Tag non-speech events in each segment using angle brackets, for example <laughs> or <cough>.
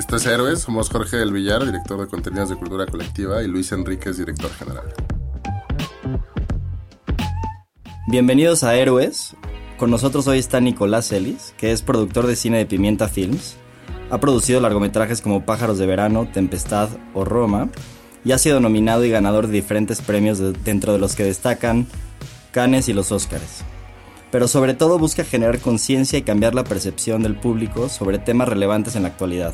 Esto es Héroes, somos Jorge del Villar, director de contenidos de cultura colectiva, y Luis Enríquez, director general. Bienvenidos a Héroes. Con nosotros hoy está Nicolás Ellis, que es productor de cine de Pimienta Films. Ha producido largometrajes como Pájaros de Verano, Tempestad o Roma, y ha sido nominado y ganador de diferentes premios de- dentro de los que destacan Cannes y los Oscars. Pero sobre todo busca generar conciencia y cambiar la percepción del público sobre temas relevantes en la actualidad.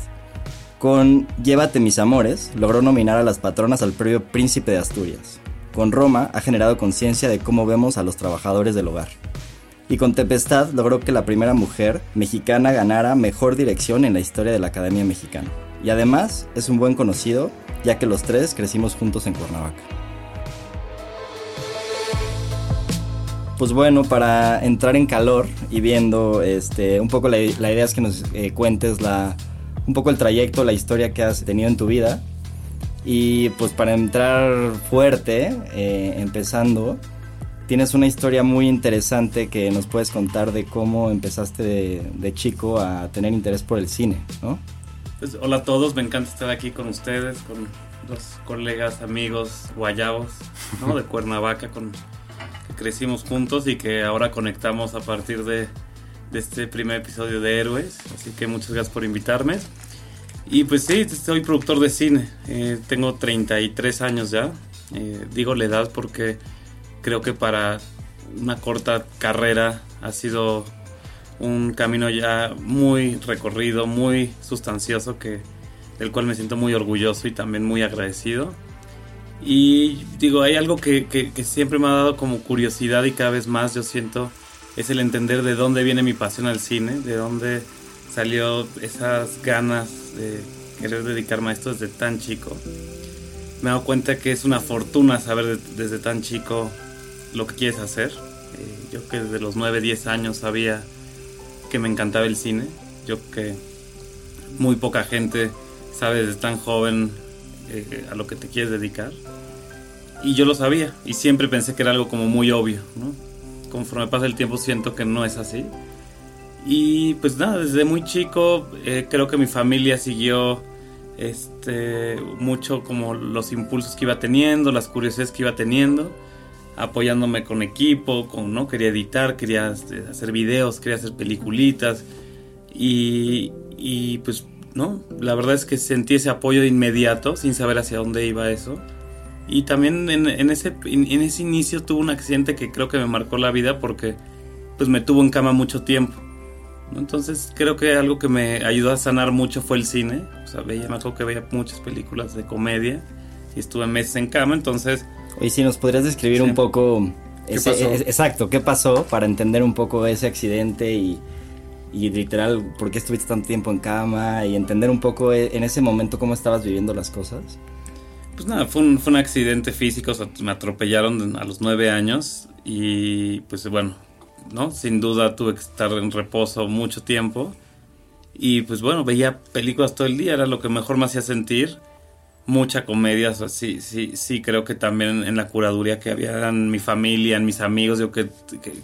Con Llévate mis amores, logró nominar a las patronas al premio Príncipe de Asturias. Con Roma ha generado conciencia de cómo vemos a los trabajadores del hogar. Y con Tempestad logró que la primera mujer mexicana ganara mejor dirección en la historia de la Academia Mexicana. Y además es un buen conocido, ya que los tres crecimos juntos en Cuernavaca. Pues bueno, para entrar en calor y viendo este, un poco la, idea es que nos eh, cuentes la, un poco el trayecto, la historia que has tenido en tu vida. Y pues para entrar fuerte, eh, empezando, tienes una historia muy interesante que nos puedes contar de cómo empezaste de, de chico a tener interés por el cine, ¿no? Pues, hola a todos, me encanta estar aquí con ustedes, con los colegas, amigos, guayabos, ¿no? De <laughs> Cuernavaca, con que crecimos juntos y que ahora conectamos a partir de, de este primer episodio de Héroes. Así que muchas gracias por invitarme. Y pues sí, soy productor de cine. Eh, tengo 33 años ya. Eh, digo la edad porque creo que para una corta carrera ha sido un camino ya muy recorrido, muy sustancioso, que, del cual me siento muy orgulloso y también muy agradecido. Y digo, hay algo que, que- que siempre me ha dado como curiosidad y cada vez más yo siento es el entender de dónde viene mi pasión al cine, de dónde salió esas ganas de querer dedicarme a esto desde tan chico. Me he dado cuenta que es una fortuna saber de- desde tan chico lo que quieres hacer. Eh, yo que desde los 9, 10 años sabía que me encantaba el cine. Yo que muy poca gente sabe desde tan joven eh, a lo que te quieres dedicar. Y yo lo sabía y siempre pensé que era algo como muy obvio, ¿no? Conforme pasa el tiempo siento que no es así. Y pues nada, desde muy chico eh, creo que mi familia siguió este, mucho como los impulsos que iba teniendo, las curiosidades que iba teniendo, apoyándome con equipo, con, ¿no? quería editar, quería este, hacer videos, quería hacer peliculitas y, y pues no, la verdad es que sentí ese apoyo de inmediato sin saber hacia dónde iba eso. Y también en, en ese, en, en ese inicio tuve un accidente que creo que me marcó la vida porque pues me tuvo en cama mucho tiempo. Entonces creo que algo que me ayudó a sanar mucho fue el cine. O sea, veía, me acuerdo que veía muchas películas de comedia y estuve meses en cama, entonces... Oye, si nos podrías describir Sí. un poco... ¿Qué ese- pasó? es- exacto, ¿qué pasó para entender un poco ese accidente y, y literal por qué estuviste tanto tiempo en cama y entender un poco eh, en ese momento cómo estabas viviendo las cosas? Pues nada, fue un, fue un accidente físico, me atropellaron a los nueve años y pues bueno, ¿no? Sin duda tuve que estar en reposo mucho tiempo y pues bueno, veía películas todo el día, era lo que mejor me hacía sentir. Mucha comedia, sí, sí, sí, creo que también en la curaduría que había en mi familia, en mis amigos, yo que,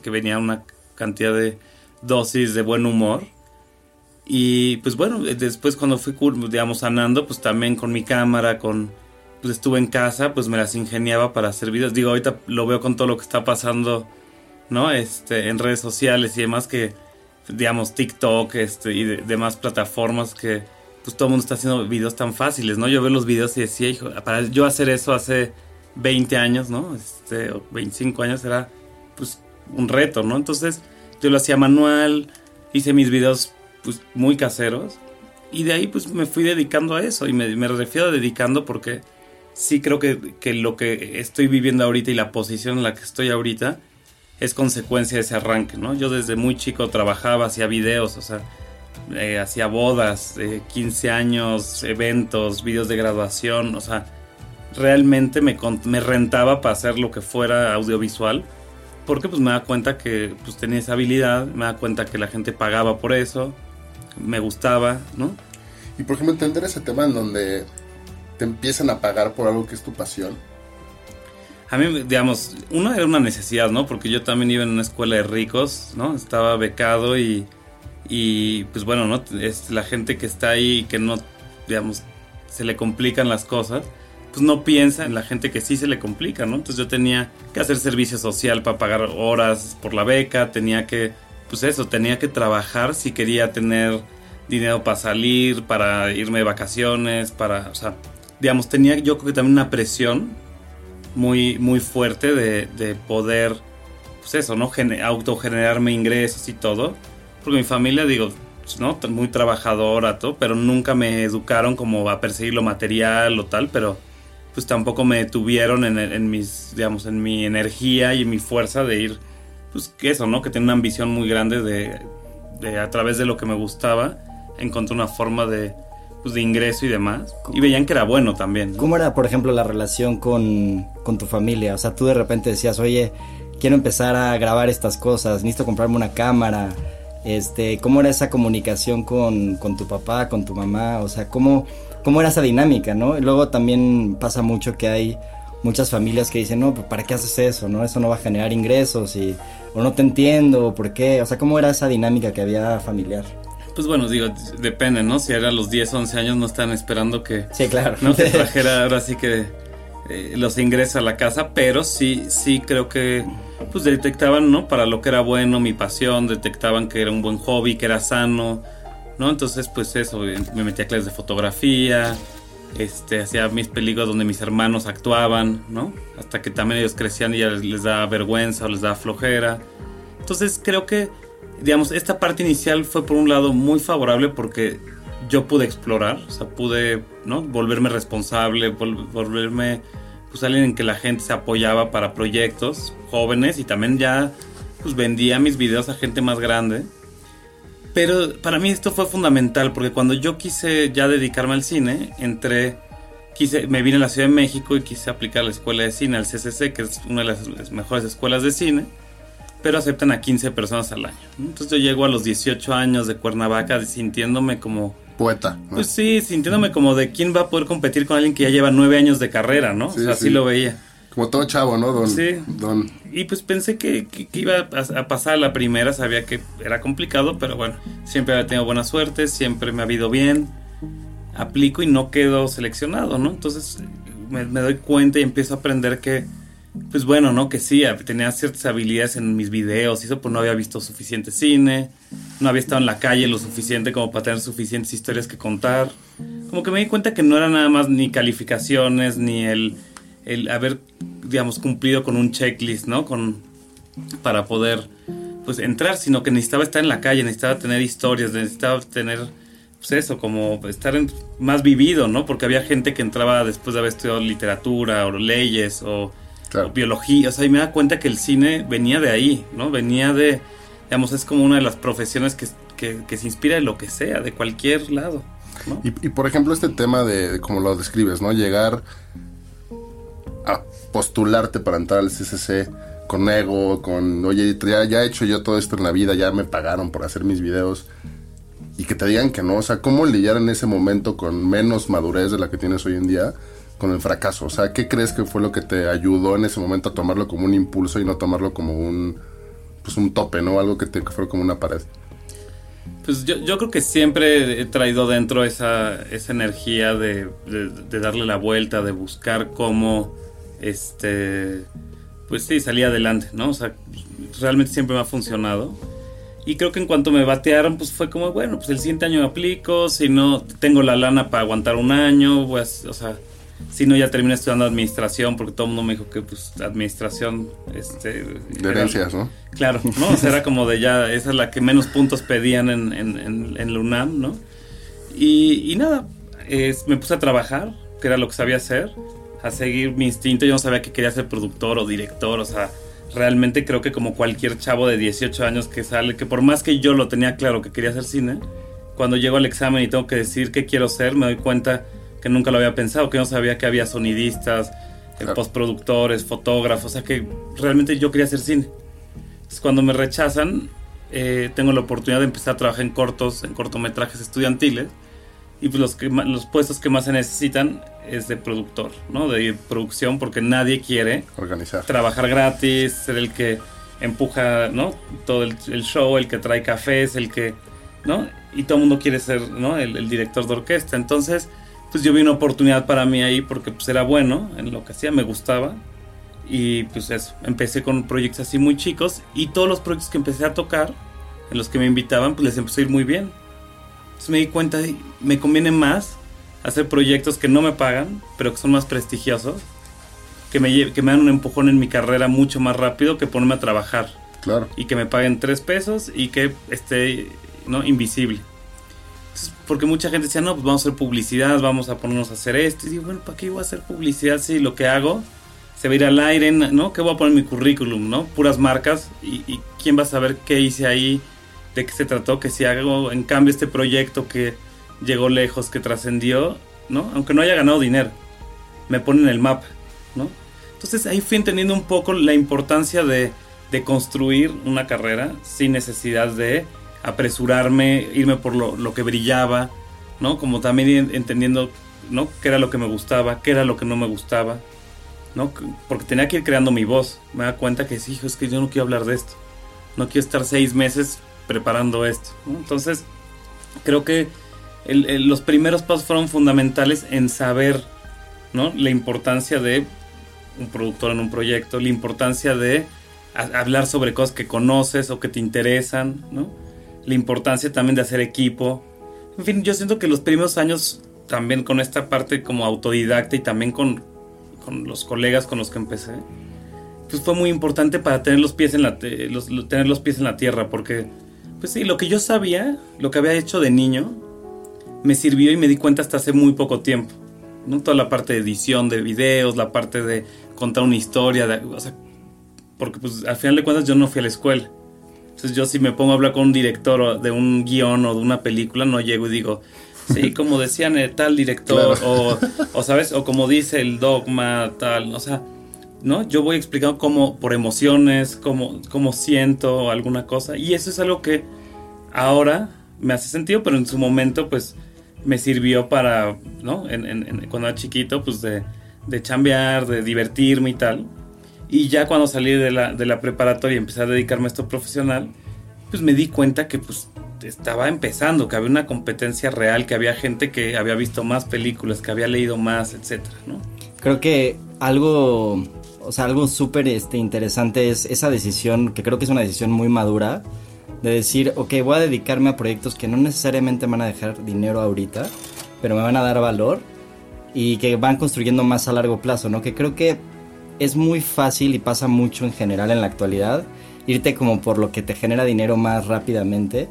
que venía una cantidad de dosis de buen humor. Y pues bueno, después cuando fui, digamos, sanando, pues también con mi cámara, con, pues estuve en casa, pues me las ingeniaba para hacer videos. Digo, ahorita lo veo con todo lo que está pasando, ¿no? Este, en redes sociales y demás que, digamos, TikTok, este, y demás plataformas que, pues todo el mundo está haciendo videos tan fáciles, ¿no? Yo veo los videos y decía, hijo, para yo hacer eso hace 20 años, ¿no? Este, 25 años era, pues, un reto, ¿no? Entonces, yo lo hacía manual, hice mis videos, pues, muy caseros. Y de ahí, pues, me fui dedicando a eso. Y me refiero a dedicando porque sí creo que, lo que estoy viviendo ahorita y la posición en la que estoy ahorita es consecuencia de ese arranque, ¿no? Yo desde muy chico trabajaba, hacía videos, o sea, eh, hacía bodas, 15 años, eventos, videos de graduación, o sea, realmente me, me rentaba para hacer lo que fuera audiovisual, porque pues me da cuenta que pues tenía esa habilidad, me da cuenta que la gente pagaba por eso, me gustaba, ¿no? Y por ejemplo, entender ese tema en donde te empiezan a pagar por algo que es tu pasión? A mí, digamos, uno era una necesidad, ¿no? Porque yo también iba en una escuela de ricos, ¿no? Estaba becado y, y pues bueno, ¿no? Es la gente que está ahí que no, digamos, se le complican las cosas, pues no piensa en la gente que sí se le complica, ¿no? Entonces yo tenía que hacer servicio social para pagar horas por la beca, tenía que, pues eso, tenía que trabajar si quería tener dinero para salir, para irme de vacaciones, para, o sea, digamos, tenía yo creo que también una presión muy, muy fuerte de, de poder, pues eso, ¿no? autogenerarme ingresos y todo. Porque mi familia, digo, ¿no? Muy trabajadora, todo, pero nunca me educaron como a perseguir lo material o tal, pero pues tampoco me detuvieron en, en mis, digamos, en mi energía y en mi fuerza de ir, pues que eso, ¿no? Que tenía una ambición muy grande de, de a través de lo que me gustaba, encontrar una forma de, pues, de ingreso y demás. Y veían que era bueno también. ¿Cómo era, por ejemplo, la relación con, con, tu familia? O sea, tú de repente decías, oye, quiero empezar a grabar estas cosas, necesito comprarme una cámara. Este, ¿Cómo era esa comunicación con, con tu papá, con tu mamá? O sea, ¿cómo, ¿cómo era esa dinámica, no? Y luego también pasa mucho que hay muchas familias que dicen, no, pues ¿para qué haces eso? ¿No? Eso no va a generar ingresos y, o no te entiendo, ¿por qué? O sea, ¿cómo era esa dinámica que había familiar? Pues bueno, digo, depende, ¿no? Si era a los 10, 11 años no están esperando que... Sí, claro. No te <laughs> trajera ahora sí que eh, los ingresos a la casa, pero sí, sí creo que pues detectaban, ¿no? Para lo que era bueno, mi pasión, detectaban que era un buen hobby, que era sano, ¿no? Entonces, pues eso, eh, me metí a clases de fotografía, este, hacía mis películas donde mis hermanos actuaban, ¿no? Hasta que también ellos crecían y ya les, les daba vergüenza o les daba flojera. Entonces creo que digamos, esta parte inicial fue por un lado muy favorable porque yo pude explorar, o sea, pude. Volverme responsable, volverme, pues alguien en que la gente se apoyaba para proyectos jóvenes y también ya, pues vendía mis videos a gente más grande. Pero para mí esto fue fundamental porque cuando yo quise ya dedicarme al cine, entré, quise, me vine a la Ciudad de México y quise aplicar la escuela de cine, al CCC, que es una de las mejores escuelas de cine pero aceptan a 15 personas al año. Entonces yo llego a los 18 años de Cuernavaca sintiéndome como... Poeta. Pues sí, sintiéndome como de quién va a poder competir con alguien que ya lleva nueve años de carrera, ¿no? así lo veía. Como todo chavo, ¿no? Don, sí. Don. Y pues pensé que, iba a, pasar la primera, sabía que era complicado, pero bueno, siempre había tenido buena suerte, siempre me ha habido bien, aplico y no quedo seleccionado, ¿no? Entonces me doy cuenta y empiezo a aprender que pues bueno, ¿no? Que sí, tenía ciertas habilidades en mis videos y eso, pues no había visto suficiente cine, no había estado en la calle lo suficiente como para tener suficientes historias que contar. Como que me di cuenta que no era nada más ni calificaciones, ni el, el haber, digamos, cumplido con un checklist, ¿no? Con, para poder, pues, entrar, sino que necesitaba estar en la calle, necesitaba tener historias, necesitaba tener, pues eso, como estar más vivido, ¿no? Porque había gente que entraba después de haber estudiado literatura o leyes o biología, o sea, y me da cuenta que el cine venía de ahí, ¿no? Venía de, digamos, es como una de las profesiones que, se inspira de lo que sea, de cualquier lado. ¿no? Y, por ejemplo, este tema de, como lo describes, ¿no? Llegar a postularte para entrar al CCC, con ego, con, oye, ya, ya he hecho yo todo esto en la vida, ya me pagaron por hacer mis videos. Y que te digan que no, o sea, ¿cómo lidiar en ese momento con menos madurez de la que tienes hoy en día con el fracaso? O sea, ¿qué crees que fue lo que te ayudó en ese momento a tomarlo como un impulso y no tomarlo como un, pues un tope, ¿no? Algo que te que fue como una pared. Pues yo, yo creo que siempre he traído dentro esa, esa energía de, de- de darle la vuelta, de buscar cómo, este, pues sí, salir adelante, ¿no? O sea, realmente siempre me ha funcionado. Y creo que en cuanto me batearon, pues fue como, bueno, pues el siguiente año aplico, si no, tengo la lana para aguantar un año, pues, o sea, si no, ya terminé estudiando administración, porque todo el mundo me dijo que, pues, administración, este... De era- herencias, ¿no? Claro, ¿no? O sea, era como de ya, esa es la que menos puntos pedían en, en, en, en la UNAM, ¿no? Y, y nada, es- me puse a trabajar, que era lo que sabía hacer, a seguir mi instinto. Yo no sabía que quería ser productor o director, o sea, realmente creo que como cualquier chavo de 18 años que sale, que por más que yo lo tenía claro que quería hacer cine, cuando llego al examen y tengo que decir qué quiero ser, me doy cuenta que nunca lo había pensado, que no sabía que había sonidistas, eh, Claro. postproductores, fotógrafos, o sea que realmente yo quería hacer cine. Entonces, cuando me rechazan, eh, tengo la oportunidad de empezar a trabajar en cortos, en cortometrajes estudiantiles. Y pues los, que los puestos que más se necesitan es de productor, ¿no? De producción, porque nadie quiere Organizar. trabajar gratis, ser el que empuja, ¿no? Todo el, el show, el que trae cafés, el que, ¿no? Y todo el mundo quiere ser, ¿no? El, el director de orquesta. Entonces, pues yo vi una oportunidad para mí ahí porque pues era bueno en lo que hacía, me gustaba. Y pues eso, empecé con proyectos así muy chicos y todos los proyectos que empecé a tocar, en los que me invitaban, pues les empezó a ir muy bien. Entonces me di cuenta, de, me conviene más hacer proyectos que no me pagan, pero que son más prestigiosos, que me, que me dan un empujón en mi carrera mucho más rápido que ponerme a trabajar Claro. y que me paguen tres pesos y que esté no invisible. Porque mucha gente decía, no, pues vamos a hacer publicidad, vamos a ponernos a hacer esto. Y digo, bueno, ¿para qué voy a hacer publicidad si lo que hago se va a ir al aire, ¿no? ¿Qué voy a poner en mi currículum, no? Puras marcas y, quién va a saber qué hice ahí, de qué se trató, que si hago en cambio este proyecto que llegó lejos, que trascendió, ¿no? Aunque no haya ganado dinero, me pone en el mapa, ¿no? Entonces ahí fui entendiendo un poco la importancia de, de construir una carrera sin necesidad de apresurarme, irme por lo, lo que brillaba, ¿no? Como también en- entendiendo, ¿no? Qué era lo que me gustaba, qué era lo que no me gustaba, ¿no? Porque tenía que ir creando mi voz. Me da cuenta que hijo, es que yo no quiero hablar de esto. No quiero estar seis meses preparando esto, ¿no? Entonces, creo que el- el- los primeros pasos fueron fundamentales en saber, ¿no? La importancia de un productor en un proyecto, la importancia de hablar sobre cosas que conoces o que te interesan, ¿no? La importancia también de hacer equipo. En fin, yo siento que los primeros años también con esta parte como autodidacta y también con, con los colegas con los que empecé, pues fue muy importante para tener los pies en la los- lo- tener los pies en la tierra porque pues sí, lo que yo sabía, lo que había hecho de niño me sirvió y me di cuenta hasta hace muy poco tiempo. ¿no? Toda la parte de edición de videos, la parte de contar una historia, de- o sea, porque pues al final de cuentas yo no fui a la escuela. Entonces yo si me pongo a hablar con un director de un guion o de una película, no llego y digo, sí, <laughs> como decían el tal director, o, o <laughs> sabes, o como dice el dogma, tal, o sea, ¿no? Yo voy explicando cómo, por emociones, cómo, cómo siento alguna cosa, y eso es algo que ahora me hace sentido, pero en su momento, pues, me sirvió para, ¿no? En, en- en- cuando era chiquito, pues, de, de chambear, de divertirme y tal. Y ya cuando salí de la, de la preparatoria y empecé a dedicarme a esto profesional, pues me di cuenta que pues estaba empezando, que había una competencia real, que había gente que había visto más películas, que había leído más, etcétera, ¿no? Creo que algo, o sea, algo súper este, interesante es esa decisión, que creo que es una decisión muy madura, de decir, ok, voy a dedicarme a proyectos que no necesariamente van a dejar dinero ahorita, pero me van a dar valor y que van construyendo más a largo plazo, ¿no? Que creo que es muy fácil y pasa mucho en general en la actualidad, irte como por lo que te genera dinero más rápidamente,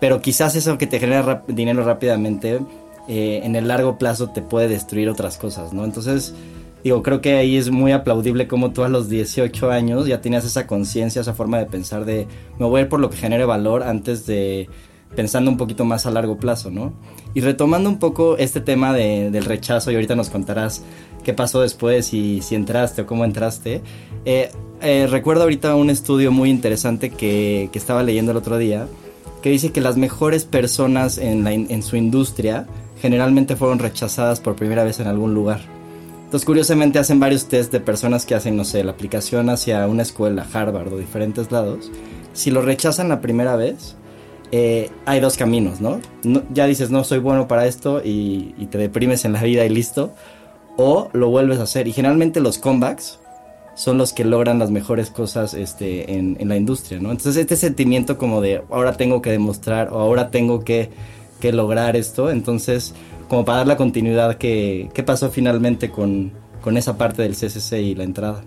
pero quizás eso que te genera dinero rápidamente eh, en el largo plazo te puede destruir otras cosas, ¿no? Entonces, digo, creo que ahí es muy aplaudible como tú a los 18 años ya tenías esa conciencia, esa forma de pensar de me voy a ir por lo que genere valor antes de, pensando un poquito más a largo plazo, ¿no? Y retomando un poco este tema del rechazo, y ahorita nos contarás qué pasó después y si entraste o cómo entraste. Eh, eh, recuerdo ahorita un estudio muy interesante que, estaba leyendo el otro día, que dice que las mejores personas en, en su industria generalmente fueron rechazadas por primera vez en algún lugar. Entonces, curiosamente, hacen varios test de personas que hacen, no sé, la aplicación hacia una escuela, Harvard o diferentes lados. Si lo rechazan la primera vez, eh, hay dos caminos, ¿no? Ya dices, no soy bueno para esto y, te deprimes en la vida y listo. O lo vuelves a hacer. Y generalmente los comebacks son los que logran las mejores cosas este, en, la industria, ¿no? Entonces este sentimiento como de ahora tengo que demostrar o ahora tengo que, lograr esto, entonces como para dar la continuidad, ¿qué, pasó finalmente con, esa parte del CCC y la entrada?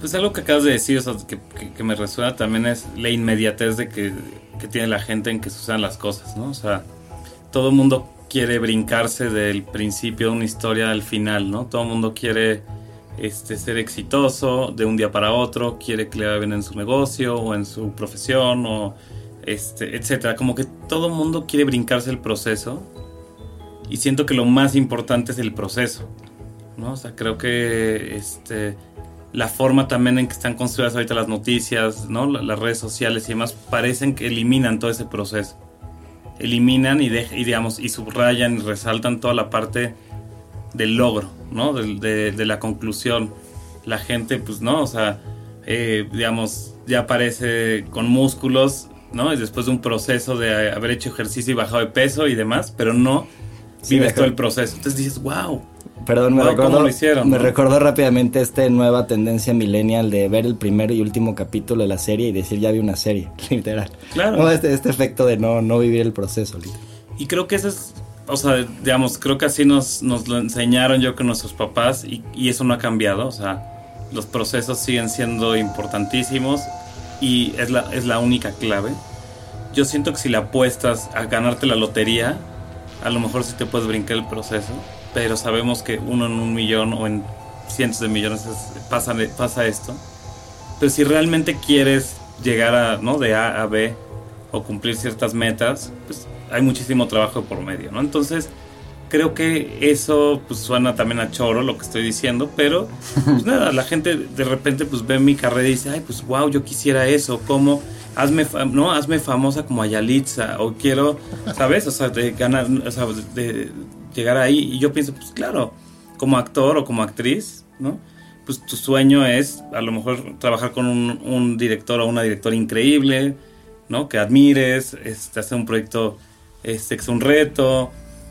Pues algo que acabas de decir, que, que, me resuena también es la inmediatez de que, que, tiene la gente en que sucedan las cosas, ¿no? O sea, todo el mundo quiere brincarse del principio de una historia al final, ¿no? Todo el mundo quiere este, ser exitoso de un día para otro, quiere que le vaya bien en su negocio o en su profesión o este, etcétera. Como que todo el mundo quiere brincarse el proceso y siento que lo más importante es el proceso, ¿no? O sea, creo que este la forma también en que están construidas ahorita las noticias, ¿no? las redes sociales y demás, parecen que eliminan todo ese proceso. Eliminan y, y, digamos, y subrayan y resaltan toda la parte del logro, ¿no? De, de, la conclusión. La gente, pues, ¿no? O sea, eh, digamos, ya aparece con músculos, ¿no? Y después de un proceso de haber hecho ejercicio y bajado de peso y demás, pero no vives todo el proceso. Entonces dices, wow, Perdón, me, recordó, me recordó rápidamente esta nueva tendencia millennial de ver el primer y último capítulo de la serie y decir ya vi una serie, <laughs> literal. Claro. este, este, efecto de no, no vivir el proceso. Y creo que eso es, o sea, digamos, creo que así nos, nos lo enseñaron yo con nuestros papás y, y eso no ha cambiado. O sea, los procesos siguen siendo importantísimos y es la, es la única clave. Yo siento que si le apuestas a ganarte la lotería, a lo mejor sí te puedes brincar el proceso pero sabemos que uno en un millón o en cientos de millones pasa, pasa esto. Pero si realmente quieres llegar a, ¿no? de A a B o cumplir ciertas metas, pues hay muchísimo trabajo por medio, ¿no? Entonces, creo que eso pues suena también a choro lo que estoy diciendo, pero pues nada, la gente de repente pues ve mi carrera y dice, ay, pues wow, yo quisiera eso, ¿cómo? Hazme, no, hazme famosa como Ayalitza, o quiero, ¿sabes? O sea, de ganar, o sea, de, llegar ahí. Y yo pienso, pues claro, como actor o como actriz, ¿no? Pues tu sueño es a lo mejor trabajar con un, director o una directora increíble, ¿no? Que admires, este, hacer un proyecto este, que sea un reto,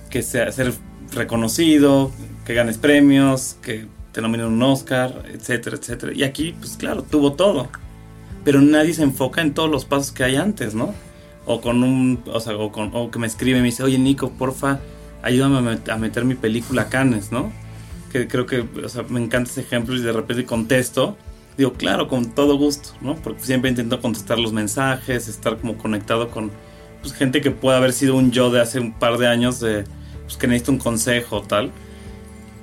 que sea ser reconocido, que ganes premios, que te nominen un Oscar, etcétera, etcétera. Y aquí, pues claro, tuvo todo. Pero nadie se enfoca en todos los pasos que hay antes, ¿no? O con un, o sea, o, o que me escribe y me dice, oye Nico, porfa, ayúdame a meter mi película a Cannes, ¿no? Que creo que, o sea, me encanta ese ejemplo y de repente contesto. Digo, claro, con todo gusto, ¿no? Porque siempre intento contestar los mensajes, estar como conectado con pues, gente que puede haber sido un yo de hace un par de años, de, pues, que necesita un consejo tal.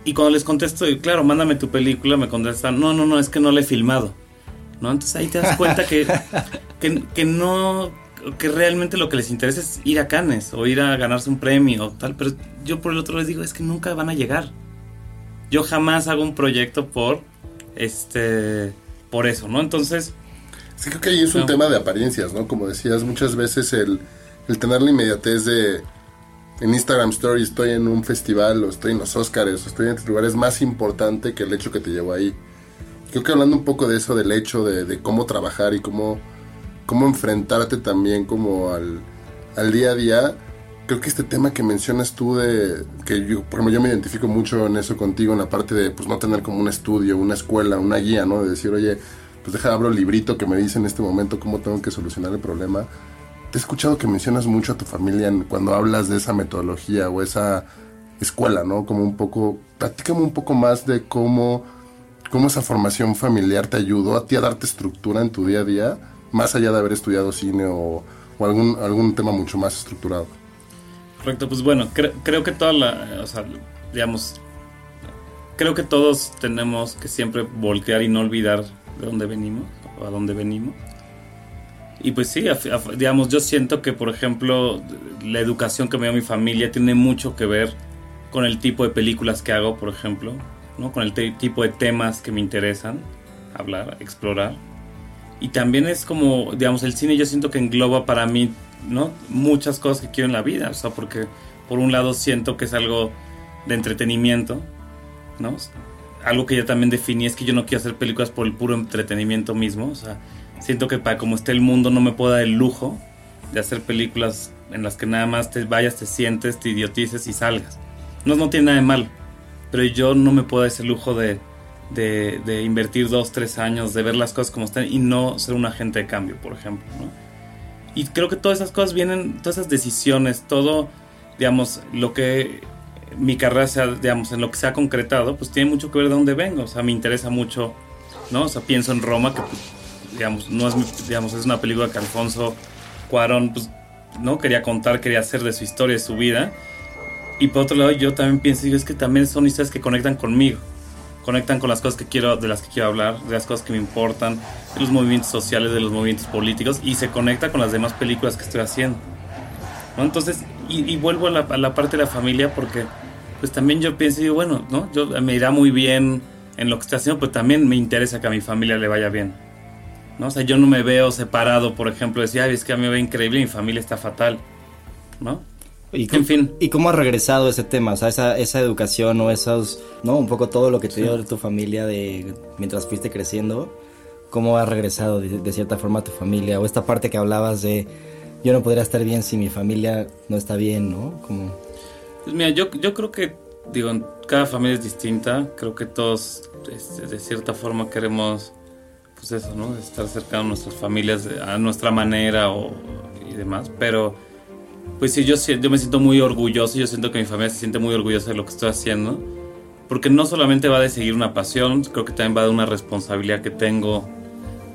Y cuando les contesto, claro, mándame tu película, me contestan, no, no, no, es que no la he filmado. ¿No? Entonces ahí te das cuenta que, que, que no que realmente lo que les interesa es ir a Cannes o ir a ganarse un premio o tal, pero yo por el otro les digo, es que nunca van a llegar. Yo jamás hago un proyecto por este por eso, ¿no? Entonces, sí creo que ahí es un tema de apariencias, ¿no? Como decías, muchas veces el, el tener la inmediatez de en Instagram Story estoy en un festival o estoy en los Oscars o estoy en este lugar es más importante que el hecho que te llevo ahí. Creo que hablando un poco de eso, del hecho de, de cómo trabajar y cómo cómo enfrentarte también como al, al día a día. Creo que este tema que mencionas tú de que yo, por ejemplo, yo me identifico mucho en eso contigo, en la parte de pues no tener como un estudio, una escuela, una guía, ¿no? De decir, oye, pues deja, abro el librito que me dice en este momento cómo tengo que solucionar el problema. Te he escuchado que mencionas mucho a tu familia cuando hablas de esa metodología o esa escuela, ¿no? Como un poco, platícame un poco más de cómo, cómo esa formación familiar te ayudó a ti a darte estructura en tu día a día más allá de haber estudiado cine o, algún, algún tema mucho más estructurado. Correcto, pues bueno, creo que toda o sea, digamos, creo que todos tenemos que siempre voltear y no olvidar de dónde venimos o a dónde venimos. Y pues sí, digamos, yo siento que, por ejemplo, la educación que me dio mi familia tiene mucho que ver con el tipo de películas que hago, por ejemplo, ¿no? con el tipo de temas que me interesan hablar, explorar. Y también es como, digamos, el cine yo siento que engloba para mí, ¿no? Muchas cosas que quiero en la vida, o sea, porque por un lado siento que es algo de entretenimiento, ¿no? Algo que ya también definí es que yo no quiero hacer películas por el puro entretenimiento mismo, o sea, siento que para como esté el mundo no me puedo dar el lujo de hacer películas en las que nada más te vayas, te sientes, te idiotices y salgas. No, no tiene nada de mal. Pero yo no me puedo dar ese lujo de, de, invertir dos, tres años, de ver las cosas como están y no ser un agente de cambio, por ejemplo. Y creo que todas esas cosas vienen, todas esas decisiones, todo, digamos, lo que mi carrera sea, digamos, en lo que se ha concretado, pues tiene mucho que ver de dónde vengo. O sea, me interesa mucho, ¿no? O sea, pienso en Roma, que, pues, digamos, no es, digamos, es una película que Alfonso Cuarón, pues, ¿no? Quería contar, quería hacer de su historia, de su vida. Y por otro lado, yo también pienso, digo, es que también son historias que conectan conmigo. Conectan con las cosas que quiero, de las que quiero hablar, de las cosas que me importan, de los movimientos sociales, de los movimientos políticos, y se conecta con las demás películas que estoy haciendo. ¿no? Entonces, y, vuelvo a la, parte de la familia porque, pues también yo pienso, digo, bueno, ¿no? Yo me irá muy bien en lo que estoy haciendo, pero también me interesa que a mi familia le vaya bien. ¿no? O sea, yo no me veo separado, por ejemplo, decir, ay, es que a mí me ve increíble y mi familia está fatal, ¿no? Y en fin. ¿Y cómo ha regresado ese tema? O sea, esa, esa educación o esos, ¿no? Un poco todo lo que te dio de tu familia de mientras fuiste creciendo. ¿Cómo ha regresado de, cierta forma a tu familia? O esta parte que hablabas de yo no podría estar bien si mi familia no está bien, ¿no? Como... Pues mira, yo, yo creo que, digo, cada familia es distinta. Creo que todos, este, de cierta forma, queremos, pues eso, ¿no? Estar cerca a nuestras familias a nuestra manera o, y demás. Pero pues sí, yo, yo me siento muy orgulloso, yo siento que mi familia se siente muy orgullosa de lo que estoy haciendo, porque no solamente va de seguir una pasión, creo que también va de una responsabilidad que tengo,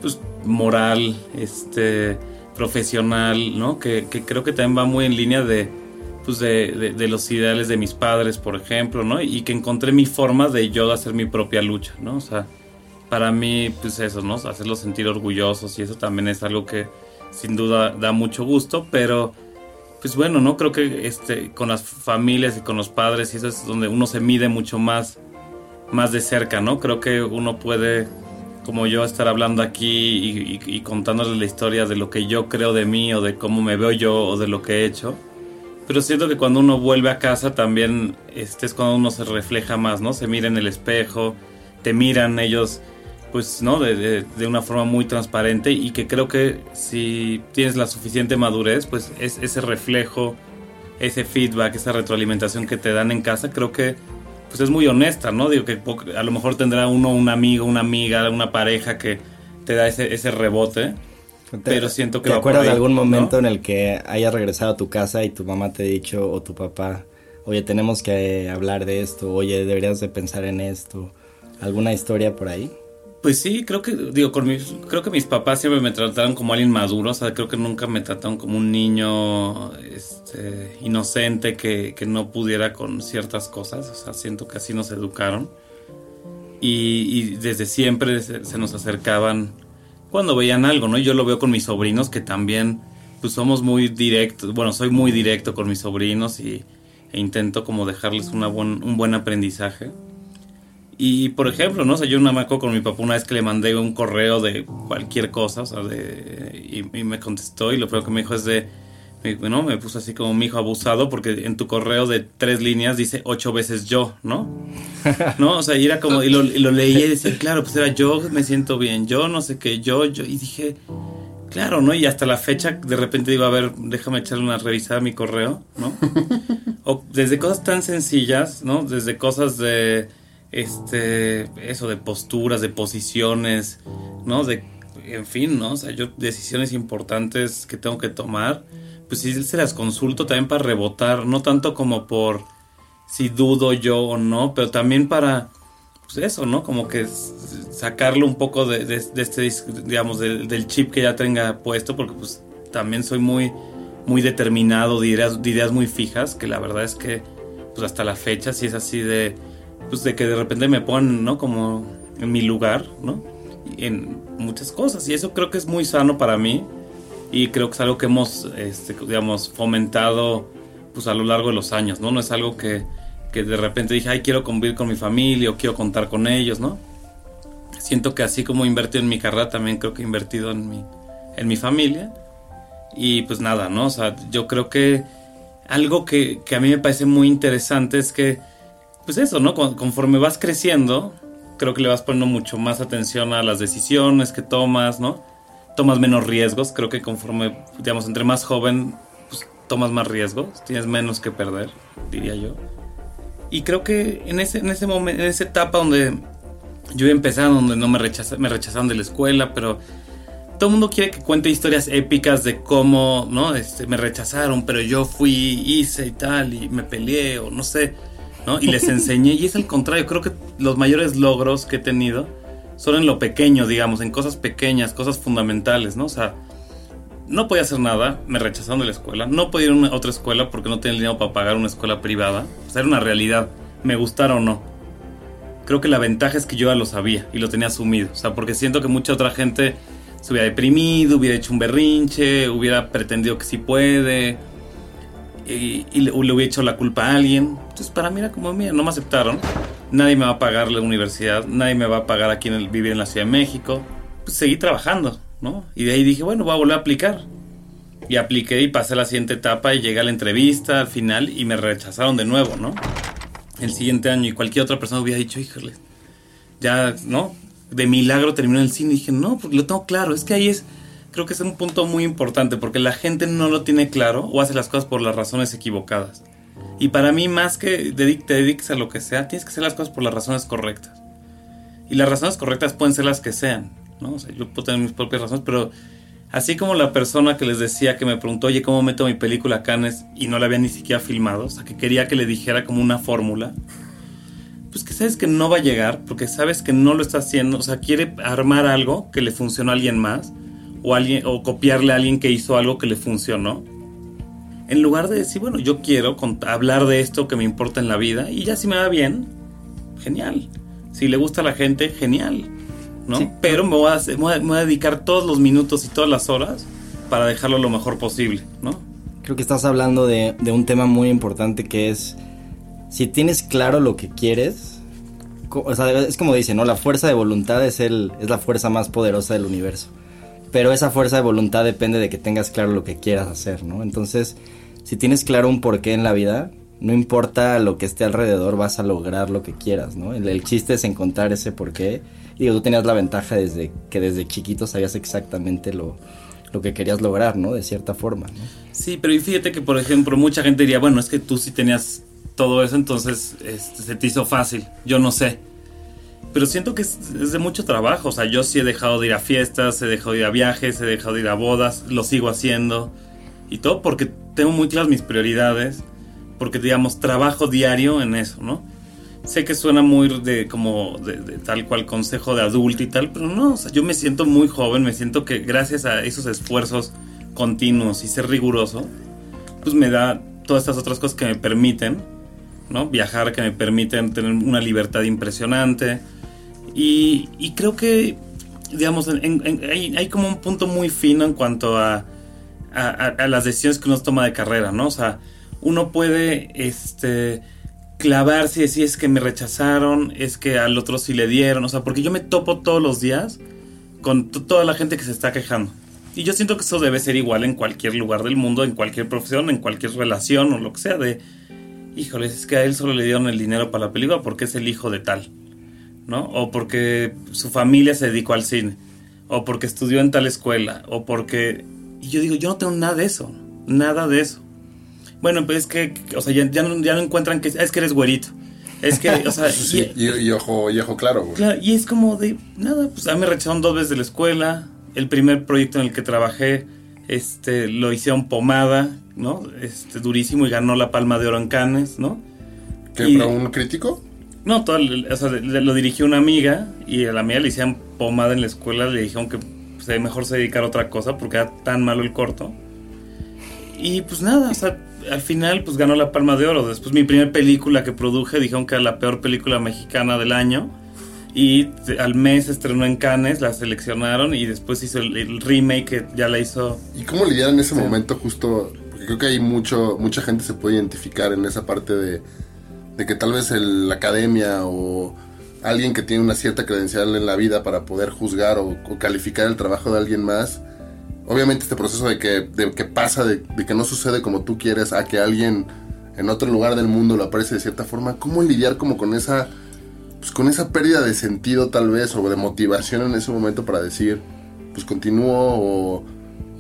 pues moral, este, profesional, ¿no? Que, creo que también va muy en línea de, pues de, de, los ideales de mis padres, por ejemplo, ¿no? Y que encontré mi forma de yo hacer mi propia lucha, ¿no? O sea, para mí, pues eso, ¿no? Hacerlos sentir orgullosos y eso también es algo que sin duda da mucho gusto, pero pues bueno, ¿no? Creo que este, con las familias y con los padres, y eso es donde uno se mide mucho más, más de cerca, ¿no? Creo que uno puede, como yo, estar hablando aquí y, contándoles la historia de lo que yo creo de mí o de cómo me veo yo o de lo que he hecho. Pero siento que cuando uno vuelve a casa también este es cuando uno se refleja más, ¿no? Se mira en el espejo, te miran ellos pues, ¿no? De, de, una forma muy transparente y que creo que si tienes la suficiente madurez, pues es ese reflejo, ese feedback, esa retroalimentación que te dan en casa, creo que pues es muy honesta, ¿no? Digo que a lo mejor tendrá uno un amigo, una amiga, una pareja que te da ese, ese rebote. pero siento que... ¿Te acuerdas de algún momento en el que hayas regresado a tu casa y tu mamá te ha dicho o tu papá, oye, tenemos que hablar de esto, oye, deberías de pensar en esto? ¿Alguna historia por ahí? Pues sí, creo que, digo, con mis, creo que mis papás siempre me trataron como alguien maduro, o sea, creo que nunca me trataron como un niño este, inocente que, que no pudiera con ciertas cosas, o sea, siento que así nos educaron. Y, y desde siempre se, nos acercaban cuando veían algo, ¿no? Yo lo veo con mis sobrinos que también, pues somos muy directos, bueno, soy muy directo con mis sobrinos y, e intento como dejarles una buen, un buen aprendizaje. Y por ejemplo, ¿no? O sea, yo una me acuerdo con mi papá una vez que le mandé un correo de cualquier cosa, o sea, de, y, me contestó y lo primero que me dijo es de, ¿no? Me puso así como mi hijo abusado porque en tu correo de tres líneas dice ocho veces yo, ¿no? <laughs> ¿No? O sea, y era como, y lo, y lo leía y decía, claro, pues era yo me siento bien, yo no sé qué, yo, yo, y dije, claro, ¿no? Y hasta la fecha de repente digo, a ver, déjame echarle una revisada a mi correo, ¿no? <laughs> O desde cosas tan sencillas, ¿no? Desde cosas de este, eso de posturas, de posiciones, ¿no? De, en fin, ¿no? O sea, yo decisiones importantes que tengo que tomar, pues sí se las consulto también para rebotar, no tanto como por si dudo yo o no, pero también para, pues eso, ¿no? Como que sacarlo un poco de, de, este, digamos, del chip que ya tenga puesto, porque pues también soy muy, muy determinado de ideas, de ideas muy fijas, que la verdad es que, pues hasta la fecha sí es así de pues de que de repente me pongan, ¿no? Como en mi lugar, ¿no? En muchas cosas. Y eso creo que es muy sano para mí. y creo que es algo que hemos, este, digamos, fomentado pues a lo largo de los años, ¿no? No es algo que, que de repente dije, ay, quiero convivir con mi familia o quiero contar con ellos, ¿no? Siento que así como he invertido en mi carrera, también creo que he invertido en mi, en mi familia. Y pues nada, ¿no? O sea, yo creo que algo que, que a mí me parece muy interesante es que, pues eso, ¿no? Conforme vas creciendo, creo que le vas poniendo mucho más atención a las decisiones que tomas, ¿no? Tomas menos riesgos, creo que conforme, digamos, entre más joven, pues tomas más riesgos, tienes menos que perder, diría yo. Y creo que en ese, en ese momento, en esa etapa donde yo iba empezando, donde no me, me rechazaron de la escuela, pero todo el mundo quiere que cuente historias épicas de cómo, ¿no? Este, me rechazaron, pero yo fui, hice y tal, y me peleé, o no sé. ¿No? Y les enseñé, y es el contrario, creo que los mayores logros que he tenido son en lo pequeño, digamos, en cosas pequeñas, cosas fundamentales, ¿no? O sea, no podía hacer nada, me rechazaron de la escuela, no podía ir a otra escuela porque no tenía dinero para pagar una escuela privada, o sea, era una realidad, me gustara o no. Creo que la ventaja es que yo ya lo sabía y lo tenía asumido, o sea, porque siento que mucha otra gente se hubiera deprimido, hubiera hecho un berrinche, hubiera pretendido que sí puede, y, le, hubiera hecho la culpa a alguien. Entonces para mí era como, mira, no me aceptaron. Nadie me va a pagar la universidad, nadie me va a pagar aquí en el, vivir en la Ciudad de México. Pues seguí trabajando, ¿no? Y de ahí dije, bueno, voy a volver a aplicar. Y apliqué y pasé a la siguiente etapa y llegué a la entrevista al final y me rechazaron de nuevo, ¿no? El siguiente año y cualquier otra persona hubiera dicho, híjole, ya, ¿no? De milagro terminó el cine y dije, no, porque lo tengo claro, es que ahí es creo que es un punto muy importante porque la gente no lo tiene claro o hace las cosas por las razones equivocadas. Y para mí, más que te dediques a lo que sea, tienes que hacer las cosas por las razones correctas. Y las razones correctas pueden ser las que sean, ¿no? O sea, yo puedo tener mis propias razones, pero así como la persona que les decía que me preguntó, oye, ¿cómo meto mi película a Cannes? Y no la había ni siquiera filmado, o sea, que quería que le dijera como una fórmula. Pues que sabes que no va a llegar, porque sabes que no lo está haciendo, o sea, quiere armar algo que le funcionó a alguien más o, alguien, o copiarle a alguien que hizo algo que le funcionó. En lugar de decir, bueno, yo quiero hablar de esto que me importa en la vida y ya si me va bien, genial. Si le gusta a la gente, genial. ¿no? Pero me voy, a, me voy, a, dedicar todos los minutos y todas las horas para dejarlo lo mejor posible, ¿no? Creo que estás hablando de, de un tema muy importante que es, si tienes claro lo que quieres, o sea, es como dice, ¿no? La fuerza de voluntad es, el, es la fuerza más poderosa del universo pero esa fuerza de voluntad depende de que tengas claro lo que quieras hacer, ¿no? Entonces, si tienes claro un porqué en la vida, no importa lo que esté alrededor, vas a lograr lo que quieras, ¿no? El, chiste es encontrar ese porqué. Y tú tenías la ventaja desde que desde chiquito sabías exactamente lo, lo que querías lograr, ¿no? De cierta forma, ¿no? Sí, pero fíjate que, por ejemplo, mucha gente diría, bueno, es que tú sí tenías todo eso, entonces este, se te hizo fácil. Yo no sé pero siento que es, de mucho trabajo. O sea, yo sí he dejado de ir a fiestas, he dejado de ir a viajes, he dejado de ir a bodas, lo sigo haciendo. Y todo porque tengo muy claras mis prioridades, porque digamos, trabajo diario en eso, ¿no? Sé que suena muy de como de, tal cual consejo de adulto y tal, pero no, o sea, yo me siento muy joven, me siento que gracias a esos esfuerzos continuos y ser riguroso, pues me da todas estas otras cosas que me permiten, ¿no? Viajar, que me permiten tener una libertad impresionante, y, creo que, digamos, hay, como un punto muy fino en cuanto a, a, las decisiones que uno toma de carrera, ¿no? O sea, uno puede este, clavarse y decir es que me rechazaron, es que al otro sí le dieron, o sea, porque yo me topo todos los días con toda la gente que se está quejando. Y yo siento que eso debe ser igual en cualquier lugar del mundo, en cualquier profesión, en cualquier relación o lo que sea, de, híjole, es que a él solo le dieron el dinero para la película porque es el hijo de tal. ¿No? O porque su familia se dedicó al cine, o porque estudió en tal escuela, o porque... Y yo digo, yo no tengo nada de eso, nada de eso. Bueno, pues es que, o sea, ya, no, ya no, encuentran que es que eres güerito. Es que, o sea... <laughs> y, ojo, y ojo claro, y es como de, nada, pues a mí me rechazaron dos veces de la escuela. El primer proyecto en el que trabajé, este, lo hicieron pomada, ¿no? Este, durísimo y ganó la palma de oro en Cannes, ¿no? ¿Qué, para un crítico? No, todo, o sea, lo dirigió una amiga y a la amiga le hicieron pomada en la escuela, le dijeron que pues, mejor se dedicara a otra cosa porque era tan malo el corto. Y pues nada, o sea, al final pues ganó la Palma de Oro. Después mi primera película que produje dijeron que era la peor película mexicana del año. Y al mes estrenó en Cannes, la seleccionaron y después hizo el, el remake que ya la hizo. ¿Y cómo lidiar en ese momento justo? Porque creo que hay mucho, mucha gente se puede identificar en esa parte de, de que tal vez el- la academia o alguien que tiene una cierta credencial en la vida para poder juzgar o, calificar el trabajo de alguien más. Obviamente este proceso de que, de que pasa, de, que no sucede como tú quieres, a que alguien en otro lugar del mundo lo aparece de cierta forma. ¿Cómo lidiar como con esa, pues con esa pérdida de sentido tal vez o de motivación en ese momento para decir, pues continúo o,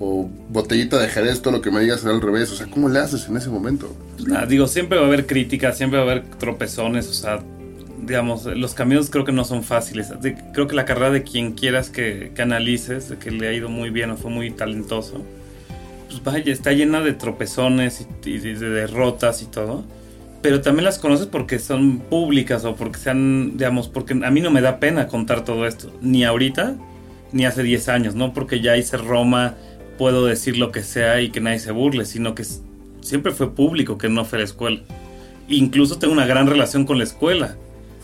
o botellita de jerez, todo lo que me digas será al revés. O sea, ¿cómo le haces en ese momento? Pues digo, siempre va a haber críticas, siempre va a haber tropezones, o sea, digamos, los caminos creo que no son fáciles. Creo que la carrera de quien quieras que, que analices, que le ha ido muy bien o fue muy talentoso, pues vaya, está llena de tropezones y, y de derrotas y todo. Pero también las conoces porque son públicas o porque sean, digamos, porque a mí no me da pena contar todo esto, ni ahorita, ni hace 10 años, no porque ya hice Roma, puedo decir lo que sea y que nadie se burle, sino que siempre fue público que no fue a la escuela. Incluso tengo una gran relación con la escuela,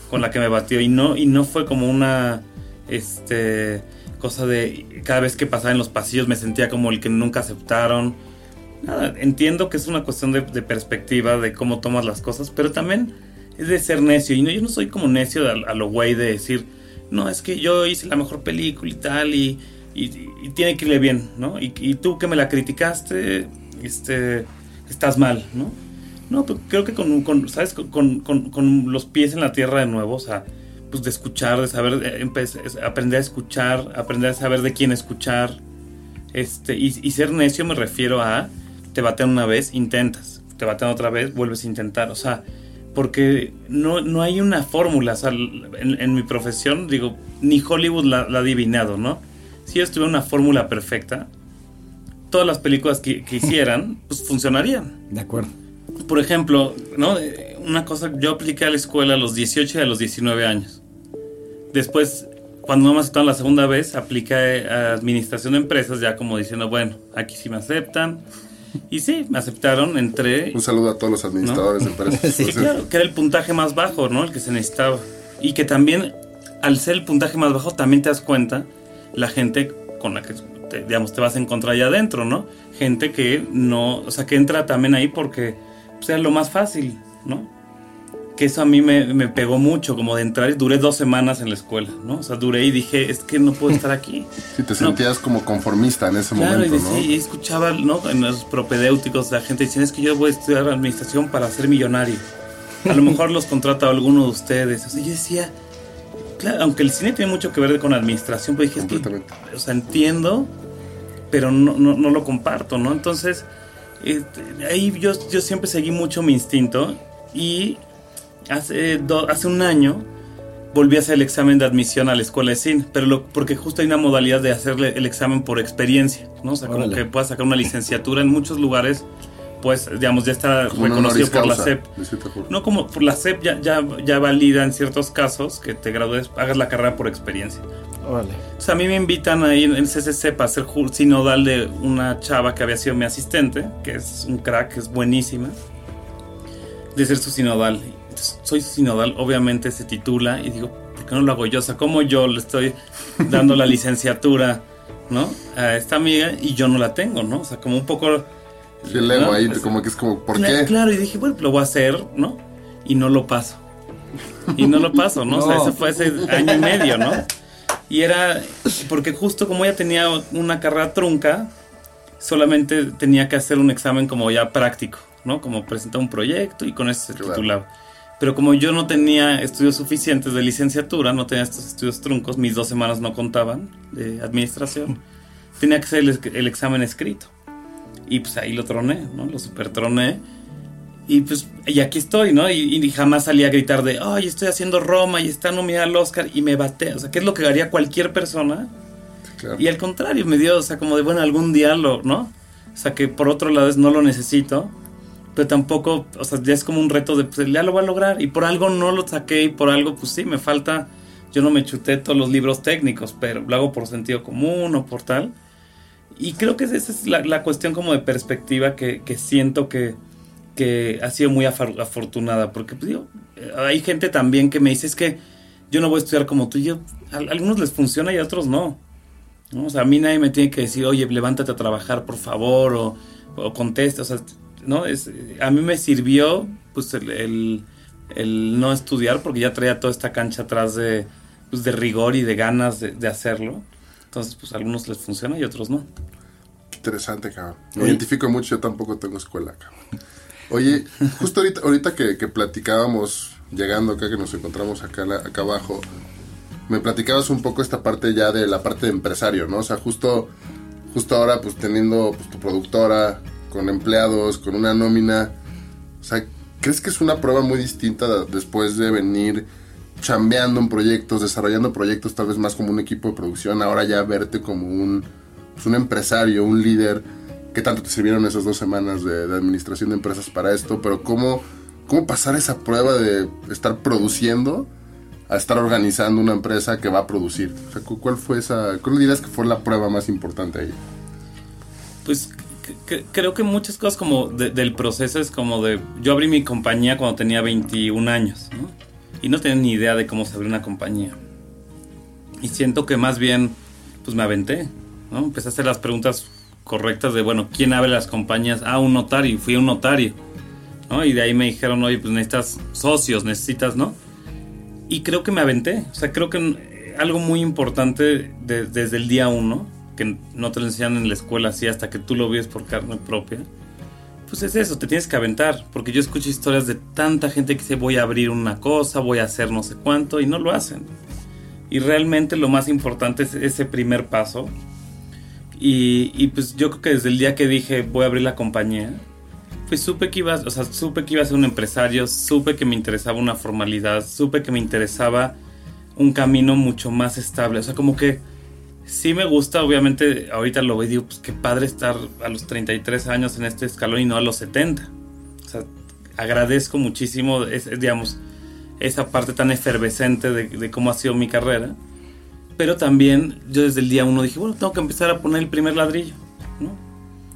con la que me batió, y no, y no fue como una este cosa de cada vez que pasaba en los pasillos me sentía como el que nunca aceptaron. Nada, entiendo que es una cuestión de, de perspectiva, de cómo tomas las cosas, pero también es de ser necio. Y no, yo no soy como necio a, a lo güey de decir, no, es que yo hice la mejor película y tal, y, y- y tiene que irle bien, ¿no? Y, tú que me la criticaste, este, estás mal, ¿no? No, pero creo que con, con, ¿sabes? Con, con- con- los pies en la tierra de nuevo, o sea, pues de escuchar, de saber, eh, aprender a escuchar, aprender a saber de quién escuchar, este, y, ser necio me refiero a, te batean una vez, intentas, te batean otra vez, vuelves a intentar, o sea, porque no, no hay una fórmula, o sea, en, en mi profesión, digo, ni Hollywood la ha adivinado, ¿no? Si ellos tuvieran una fórmula perfecta, todas las películas que, que hicieran, <laughs> pues funcionarían. De acuerdo. Por ejemplo, ¿no? Eh, Una cosa, yo apliqué a la escuela a los 18 y a los 19 años. Después, cuando no me aceptaron la segunda vez, apliqué a administración de empresas, ya como diciendo, bueno, aquí sí me aceptan. Y sí, me aceptaron, entré. Un saludo a todos los administradores de empresas. <laughs> Sí, claro, que era el puntaje más bajo, ¿no? El que se necesitaba. Y que también, al ser el puntaje más bajo, también te das cuenta la gente con la que, te- digamos, te vas a encontrar allá adentro, ¿no? Gente que no, o sea, que entra también ahí porque pues, era lo más fácil, ¿no? Que eso a mí me, me pegó mucho, como de entrar, y duré dos semanas en la escuela, ¿no? O sea, duré y dije, es que no puedo estar aquí. <laughs> Si te sentías como conformista en ese Claro, y, momento, ¿no? y escuchaba, ¿no? En los propedéuticos la gente diciendo, es que yo voy a estudiar administración para ser millonario. A lo mejor los contrata alguno de ustedes. O sea, yo decía, claro, aunque el cine tiene mucho que ver con administración, pues dije, es que, o sea, entiendo, pero no, no, no lo comparto, ¿no? Entonces, este, ahí yo, yo siempre seguí mucho mi instinto y hace, do- hace un año volví a hacer el examen de admisión a la escuela de cine, pero lo- porque justo hay una modalidad de hacerle el examen por experiencia, ¿no? O sea, como que puedas sacar una licenciatura en muchos lugares, pues, digamos, ya está Como reconocido por la SEP. No como por la SEP ya, ya, ya valida en ciertos casos que te gradúes, hagas la carrera por experiencia. Órale. O sea, a mí me invitan ahí en el CCC para ser ju- sinodal de una chava que había sido mi asistente, que es un crack, que es buenísima, de ser su sinodal. Entonces, soy su sinodal, obviamente se titula y digo, ¿por qué no lo hago yo? O sea, ¿cómo yo le estoy dando la <laughs> licenciatura, ¿no? A esta amiga y yo no la tengo, ¿no? O sea, como un poco... El ego ¿no? ahí, Es- como que es como, ¿por Cla- qué? Claro, y dije, bueno, lo voy a hacer, ¿no? Y no lo paso. Y no lo paso, ¿no? O sea, No. eso fue hace año y medio, ¿no? Y era, porque justo como ella tenía una carrera trunca, solamente tenía que hacer un examen como ya práctico, ¿no? Como presentar un proyecto y con eso se Claro. titulaba. Pero como yo no tenía estudios suficientes de licenciatura, no tenía estos estudios truncos, mis dos semanas no contaban de administración, tenía que hacer el, el examen escrito. Y pues ahí lo troné, ¿no? Lo super troné. Y pues, y aquí estoy, ¿no? Y, y jamás salí a gritar de, ay, estoy haciendo Roma y está nominada al Oscar y me bate. O sea, ¿qué es lo que haría cualquier persona? Claro. Y al contrario, me dio, o sea, como de, bueno, algún día lo, ¿no? O sea, que por otro lado es no lo necesito, pero tampoco, o sea, ya es como un reto de, pues ya lo voy a lograr. Y por algo no lo saqué y por algo, pues sí, me falta, yo no me chuté todos los libros técnicos, pero lo hago por sentido común o por tal. Y creo que esa es la, la cuestión como de perspectiva que, que siento que, que ha sido muy afor- afortunada, porque pues, eh, hay gente también que me dice es que yo no voy a estudiar como tú. Yo, a, algunos les funciona y a otros no. O sea, a mí nadie me tiene que decir, oye, levántate a trabajar, por favor, o, o contesta. O sea, ¿no? Es, a mí me sirvió, pues, el, el, no estudiar porque ya traía toda esta cancha atrás de, pues, de rigor y de ganas de hacerlo. Entonces, pues, a algunos les funciona y a otros no. Interesante, cabrón. Me identifico mucho, yo tampoco tengo escuela, cabrón. Oye, <laughs> justo ahorita, ahorita que, que platicábamos, llegando acá, que nos encontramos acá, acá abajo, me platicabas un poco esta parte ya de la parte de empresario, ¿no? O sea, justo, justo ahora, pues teniendo pues, tu productora, con empleados, con una nómina, o sea, ¿crees que es una prueba muy distinta de- después de venir chambeando en proyectos, desarrollando proyectos tal vez más como un equipo de producción, ahora ya verte como un, pues, un empresario, un líder? ¿Qué tanto te sirvieron esas dos semanas de, administración de empresas para esto? Pero ¿cómo, ¿cómo pasar esa prueba de estar produciendo a estar organizando una empresa que va a producir? ¿cuál fue esa, dirías que fue la prueba más importante ahí? Pues creo que muchas cosas como de- del proceso es como de... Yo abrí mi compañía cuando tenía 21 años, ¿no? Y no tenía ni idea de cómo se abre una compañía. Y siento que más bien, pues me aventé, ¿no? Empecé a hacer las preguntas correctas de, bueno, ¿quién abre las compañías? Ah, un notario, fui un notario, ¿no? Y de ahí me dijeron, oye, pues necesitas socios, necesitas, ¿no? Y creo que me aventé. O sea, creo que algo muy importante de- desde el día uno, que no te lo enseñan en la escuela así hasta que tú lo vives por carne propia, pues es eso, te tienes que aventar. Porque yo escucho historias de tanta gente que dice voy a abrir una cosa, voy a hacer no sé cuánto, y no lo hacen. Y realmente lo más importante es ese primer paso. Y, y pues yo creo que desde el día que dije voy a abrir la compañía, pues supe que iba, o sea, supe que iba a ser un empresario, supe que me interesaba una formalidad, supe que me interesaba un camino mucho más estable. O sea, como que sí me gusta, obviamente, ahorita lo veo y digo, pues qué padre estar a los 33 años en este escalón y no a los 70. O sea, agradezco muchísimo, es, digamos, esa parte tan efervescente de, de cómo ha sido mi carrera. Pero también yo desde el día uno dije, bueno, tengo que empezar a poner el primer ladrillo, ¿no?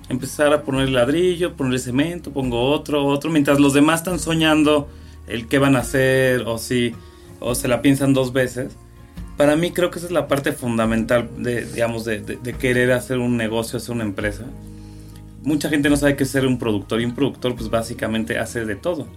Empezar a poner el ladrillo, poner el cemento, pongo otro, otro, mientras los demás están soñando el qué van a hacer o si o se la piensan dos veces. Para mí creo que esa es la parte fundamental de, digamos, de, de- de querer hacer un negocio, hacer una empresa. Mucha gente no sabe qué es ser un productor y un productor pues básicamente hace de todo.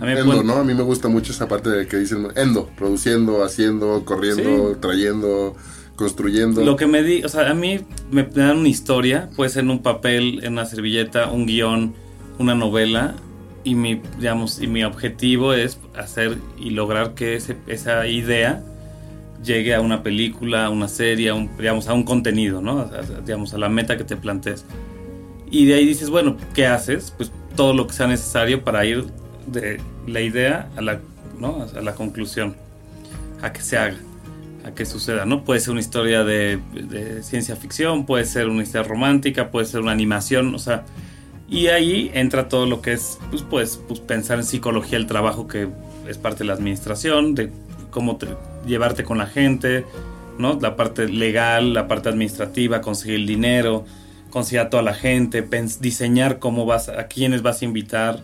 A mí Endo, pueden- ¿no? A mí me gusta mucho esa parte de que dicen endo, produciendo, haciendo, corriendo, trayendo, construyendo. Lo que me di, o sea, a mí me dan una historia, puede ser en un papel, en una servilleta, un guion, una novela, y mi, digamos, y mi objetivo es hacer y lograr que ese- esa idea llegue a una película, a una serie, a un, digamos, a un contenido, ¿no? A- digamos, a la meta que te plantees. Y de ahí dices, bueno, ¿qué haces? Pues todo lo que sea necesario para ir de la idea a la, ¿no? a la conclusión, a que se haga, a que suceda, ¿no? Puede ser una historia de, de ciencia ficción, puede ser una historia romántica, puede ser una animación, o sea, y ahí entra todo lo que es, pues, pues, pues, pensar en psicología del trabajo, que es parte de la administración, de cómo te- llevarte con la gente, ¿no? La parte legal, la parte administrativa, conseguir el dinero, conseguir a toda la gente, diseñar cómo vas, a quiénes vas a invitar,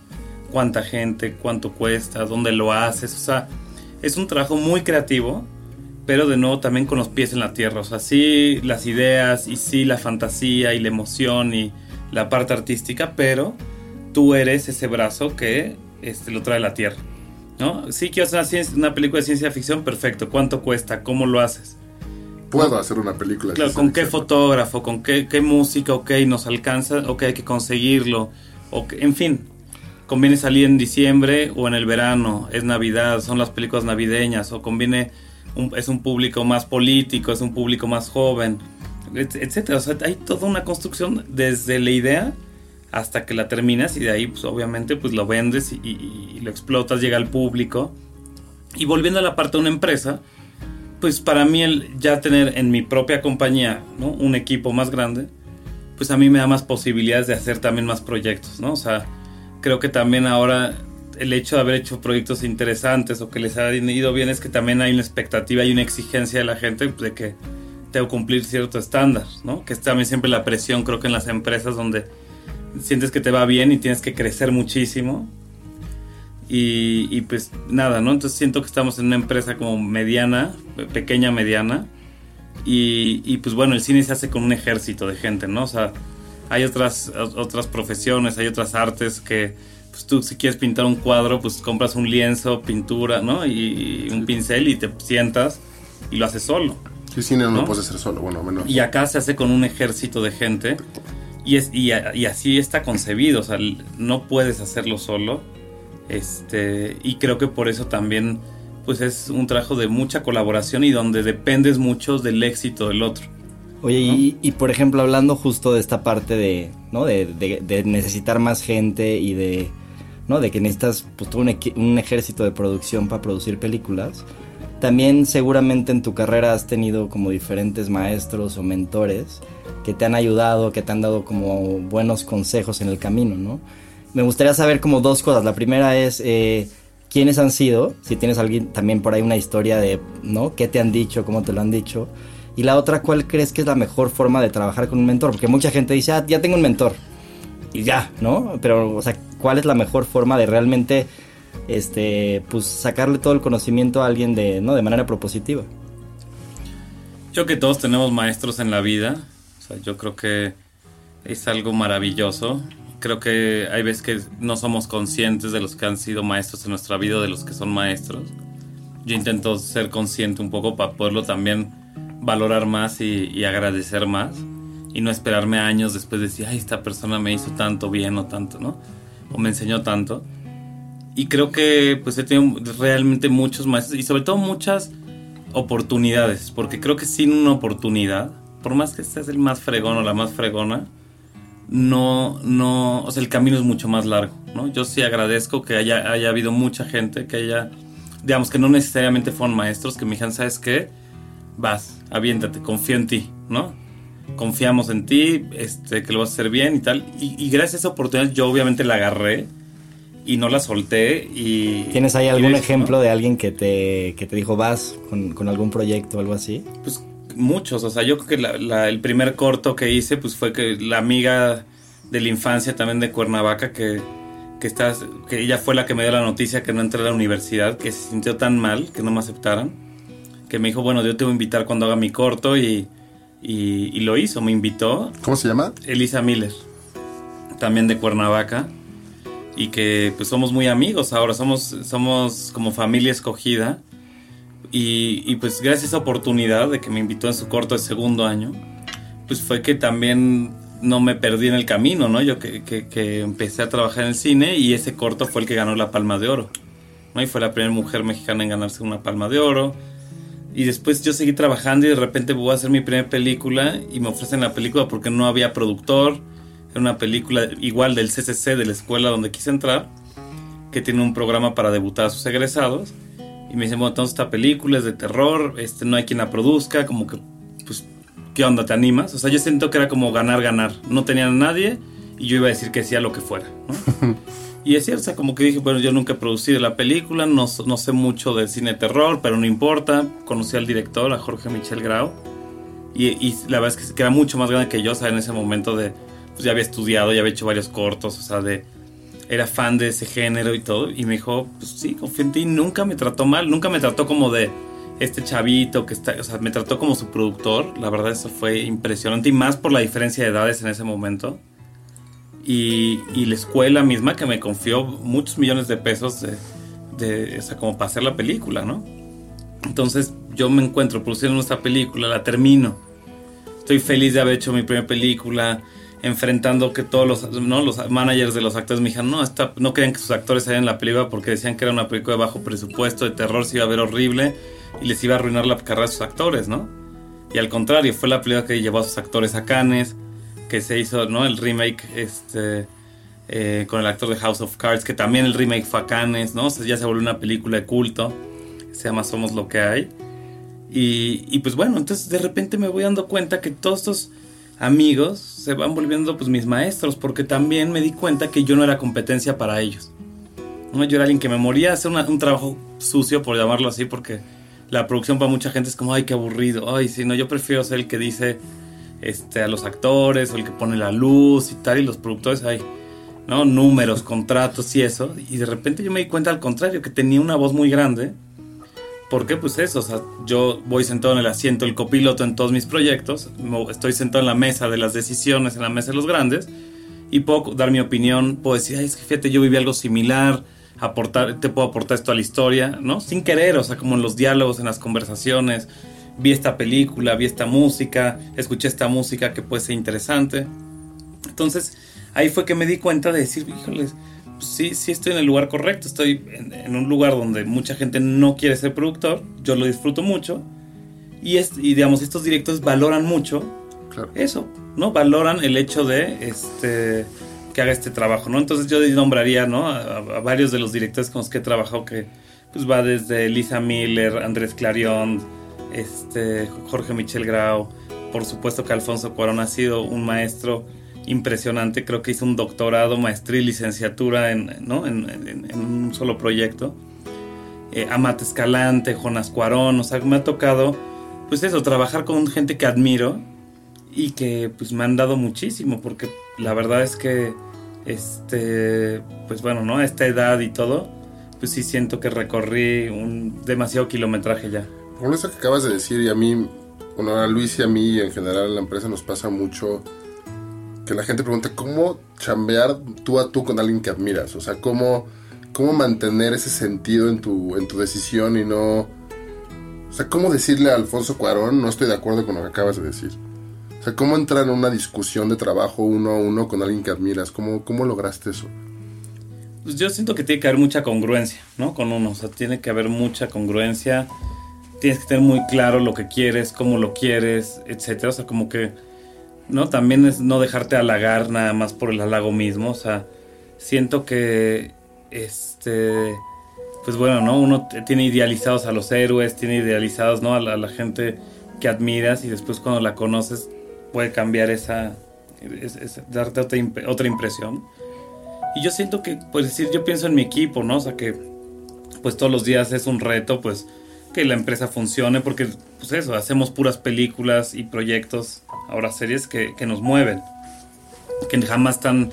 cuánta gente, cuánto cuesta, dónde lo haces, o sea, es un trabajo muy creativo, pero de nuevo también con los pies en la tierra, o sea, sí las ideas y sí la fantasía y la emoción y la parte artística, pero tú eres ese brazo que este, lo trae la tierra, ¿no? Sí quiero hacer una, ciencia- una película de ciencia ficción, perfecto, ¿cuánto cuesta? ¿Cómo lo haces? Puedo hacer una película. Claro, con qué fotógrafo, con qué, qué música, ok, nos alcanza, ok, hay que conseguirlo, ok, en fin, conviene salir en diciembre o en el verano, es Navidad, son las películas navideñas, o conviene, un- es un público más político, es un público más joven, et- etcétera. O sea, hay toda una construcción desde la idea hasta que la terminas y de ahí, pues obviamente, pues lo vendes y, y- lo explotas, llega al público. Y volviendo a la parte de una empresa, pues para mí el ya tener en mi propia compañía ¿no? un equipo más grande, pues a mí me da más posibilidades de hacer también más proyectos, ¿no? O sea, creo que también ahora el hecho de haber hecho proyectos interesantes o que les ha ido bien es que también hay una expectativa y una exigencia de la gente pues, de que tengo que cumplir cierto estándar, ¿no? Que es también siempre la presión, creo que en las empresas donde sientes que te va bien y tienes que crecer muchísimo. Y, y, pues nada, ¿no? Entonces siento que estamos en una empresa como mediana, pequeña, mediana. Y, y, pues bueno, el cine se hace con un ejército de gente, ¿no? O sea, hay otras, otras profesiones, hay otras artes que pues tú si quieres pintar un cuadro, pues compras un lienzo, pintura, ¿no? Y, un pincel y te sientas y lo haces solo. Sí, cine no, no puedes hacer solo, bueno, menos. Y acá se hace con un ejército de gente y, es, y, y, así está concebido, o sea, no puedes hacerlo solo. Este, y creo que por eso también pues es un trabajo de mucha colaboración y donde dependes mucho del éxito del otro. Oye, y, y, por ejemplo, hablando justo de esta parte de, ¿no? de, de, de necesitar más gente y de, ¿no? de que necesitas pues, todo un, un, ejército de producción para producir películas, también seguramente en tu carrera has tenido como diferentes maestros o mentores que te han ayudado, que te han dado como buenos consejos en el camino, ¿no? Me gustaría saber como dos cosas. La primera es eh, quiénes han sido, si tienes alguien también por ahí una historia de, ¿no? ¿Qué te han dicho? ¿Cómo te lo han dicho? Y la otra, ¿cuál crees que es la mejor forma de trabajar con un mentor? Porque mucha gente dice, ah, ya tengo un mentor. Y ya, ¿no? Pero, o sea, ¿cuál es la mejor forma de realmente, este, pues, sacarle todo el conocimiento a alguien de, ¿no? De manera propositiva. Yo que todos tenemos maestros en la vida. O sea, yo creo que es algo maravilloso. Creo que hay veces que no somos conscientes de los que han sido maestros en nuestra vida, de los que son maestros. Yo intento ser consciente un poco para poderlo también valorar más y, y, agradecer más y no esperarme años después de decir, ay, esta persona me hizo tanto bien o tanto, ¿no? O me enseñó tanto. Y creo que pues he tenido realmente muchos maestros y sobre todo muchas oportunidades, porque creo que sin una oportunidad, por más que estés el más fregón o la más fregona, no, no, o sea, el camino es mucho más largo, ¿no? Yo sí agradezco que haya, haya habido mucha gente que haya, digamos, que no necesariamente fueron maestros, que me dijeron, ¿sabes qué? Vas, aviéntate, confío en ti, ¿no? Confiamos en ti, este, que lo vas a hacer bien y tal. Y, y gracias a esa oportunidad yo obviamente la agarré y no la solté y... ¿Tienes ahí algún ejemplo ¿no? de alguien que te, que te dijo vas con, con, algún proyecto o algo así? Pues muchos, o sea, yo creo que la, la, el primer corto que hice pues fue que la amiga de la infancia también de Cuernavaca que, que, está, que ella fue la que me dio la noticia que no entré a la universidad, que se sintió tan mal que no me aceptaran que me dijo, bueno, yo te voy a invitar cuando haga mi corto y, y, y, lo hizo, me invitó. ¿Cómo se llama? Elisa Miller, también de Cuernavaca, y que pues somos muy amigos ahora, somos, somos como familia escogida, y, pues gracias a esa oportunidad de que me invitó en su corto de segundo año, pues fue que también no me perdí en el camino, ¿no? Yo que, que, que empecé a trabajar en el cine y ese corto fue el que ganó la Palma de Oro, ¿no? Y fue la primera mujer mexicana en ganarse una Palma de Oro y después yo seguí trabajando y de repente voy a hacer mi primera película y me ofrecen la película porque no había productor. Era una película igual del CCC, de la escuela donde quise entrar, que tiene un programa para debutar a sus egresados. Y me dicen, bueno, entonces esta película es de terror, este, no hay quien la produzca, como que, pues, ¿qué onda? ¿Te animas? O sea, yo siento que era como ganar, ganar. No tenían a nadie y yo iba a decir que sí a lo que fuera, ¿no? <laughs> Y es cierto, o sea, como que dije, bueno, yo nunca he producido la película, no, no sé mucho del cine terror, pero no importa. Conocí al director, a Jorge Michel Grau. Y, y, la verdad es que era mucho más grande que yo, o sea, en ese momento de, pues ya había estudiado, ya había hecho varios cortos, o sea, de, era fan de ese género y todo. Y me dijo, pues sí, confío en ti. Nunca me trató mal, nunca me trató como de este chavito que está, o sea, me trató como su productor. La verdad, eso fue impresionante y más por la diferencia de edades en ese momento y, y, la escuela misma que me confió muchos millones de pesos de, de, o sea, como para hacer la película, ¿no? Entonces yo me encuentro produciendo esta película, la termino. Estoy feliz de haber hecho mi primera película, enfrentando que todos los, ¿no? los managers de los actores me dijeron, no, esta, no querían que sus actores salieran en la película porque decían que era una película de bajo presupuesto, de terror, se iba a ver horrible y les iba a arruinar la carrera de sus actores, ¿no? Y al contrario, fue la película que llevó a sus actores a Cannes, que se hizo, ¿no? El remake este, eh, con el actor de House of Cards, que también el remake fue a Cannes, ¿no? Ya se volvió una película de culto, se llama Somos lo que hay. Y, y, pues bueno, entonces de repente me voy dando cuenta que todos estos amigos se van volviendo pues mis maestros, porque también me di cuenta que yo no era competencia para ellos. ¿no? Yo era alguien que me moría a hacer un trabajo sucio, por llamarlo así, porque la producción para mucha gente es como, ay, qué aburrido. Ay, si no, yo prefiero ser el que dice este, a los actores el que pone la luz y tal, y los productores, ay, ¿no? Números, contratos y eso. Y de repente yo me di cuenta al contrario, que tenía una voz muy grande. ¿Por qué? Pues eso, o sea, yo voy sentado en el asiento del copiloto en todos mis proyectos, estoy sentado en la mesa de las decisiones, en la mesa de los grandes, y puedo dar mi opinión, puedo decir, ay, es que fíjate, yo viví algo similar, aportar, te puedo aportar esto a la historia, ¿no? Sin querer, o sea, como en los diálogos, en las conversaciones, vi esta película, vi esta música, escuché esta música que puede ser interesante. Entonces, ahí fue que me di cuenta de decir, híjoles, sí, sí estoy en el lugar correcto, estoy en, un lugar donde mucha gente no quiere ser productor, yo lo disfruto mucho, y, es, y digamos, estos directores valoran mucho eso, ¿no? Valoran el hecho de este que haga este trabajo, ¿no? Entonces yo nombraría, ¿no? A, varios de los directores con los que he trabajado que pues va desde Lisa Miller, Andrés Clarion, este Jorge Michel Grau, por supuesto que Alfonso Cuarón ha sido un maestro impresionante, creo que hizo un doctorado, maestría y licenciatura en, ¿no? en, un solo proyecto. Eh, Amate Escalante, Jonas Cuarón, o sea, me ha tocado, pues eso, trabajar con gente que admiro y que pues me han dado muchísimo, porque la verdad es que, este, pues bueno, ¿no? A esta edad y todo, pues sí siento que recorrí un demasiado kilometraje ya. Con eso que acabas de decir, y a mí, bueno, a Luis y a mí, y en general en la empresa nos pasa mucho que la gente pregunta, ¿cómo chambear tú a tú con alguien que admiras? O sea, ¿cómo, cómo mantener ese sentido en tu, en tu decisión y no... O sea, ¿cómo decirle a Alfonso Cuarón, no estoy de acuerdo con lo que acabas de decir? O sea, ¿cómo entrar en una discusión de trabajo uno a uno con alguien que admiras? ¿Cómo, cómo lograste eso? Pues yo siento que tiene que haber mucha congruencia, ¿no? Con uno, o sea, tiene que haber mucha congruencia. Tienes que tener muy claro lo que quieres, cómo lo quieres, etcétera. O sea, como que ¿no? También es no dejarte halagar nada más por el halago mismo, o sea, siento que, este, pues bueno, ¿no? Uno tiene idealizados a los héroes, tiene idealizados, ¿no? A la, gente que admiras y después cuando la conoces puede cambiar esa, darte otra, otra impresión. Y yo siento que, pues decir, yo pienso en mi equipo, ¿no? O sea, que pues todos los días es un reto, pues que la empresa funcione, porque pues eso, hacemos puras películas y proyectos, ahora series que, nos mueven, que jamás están,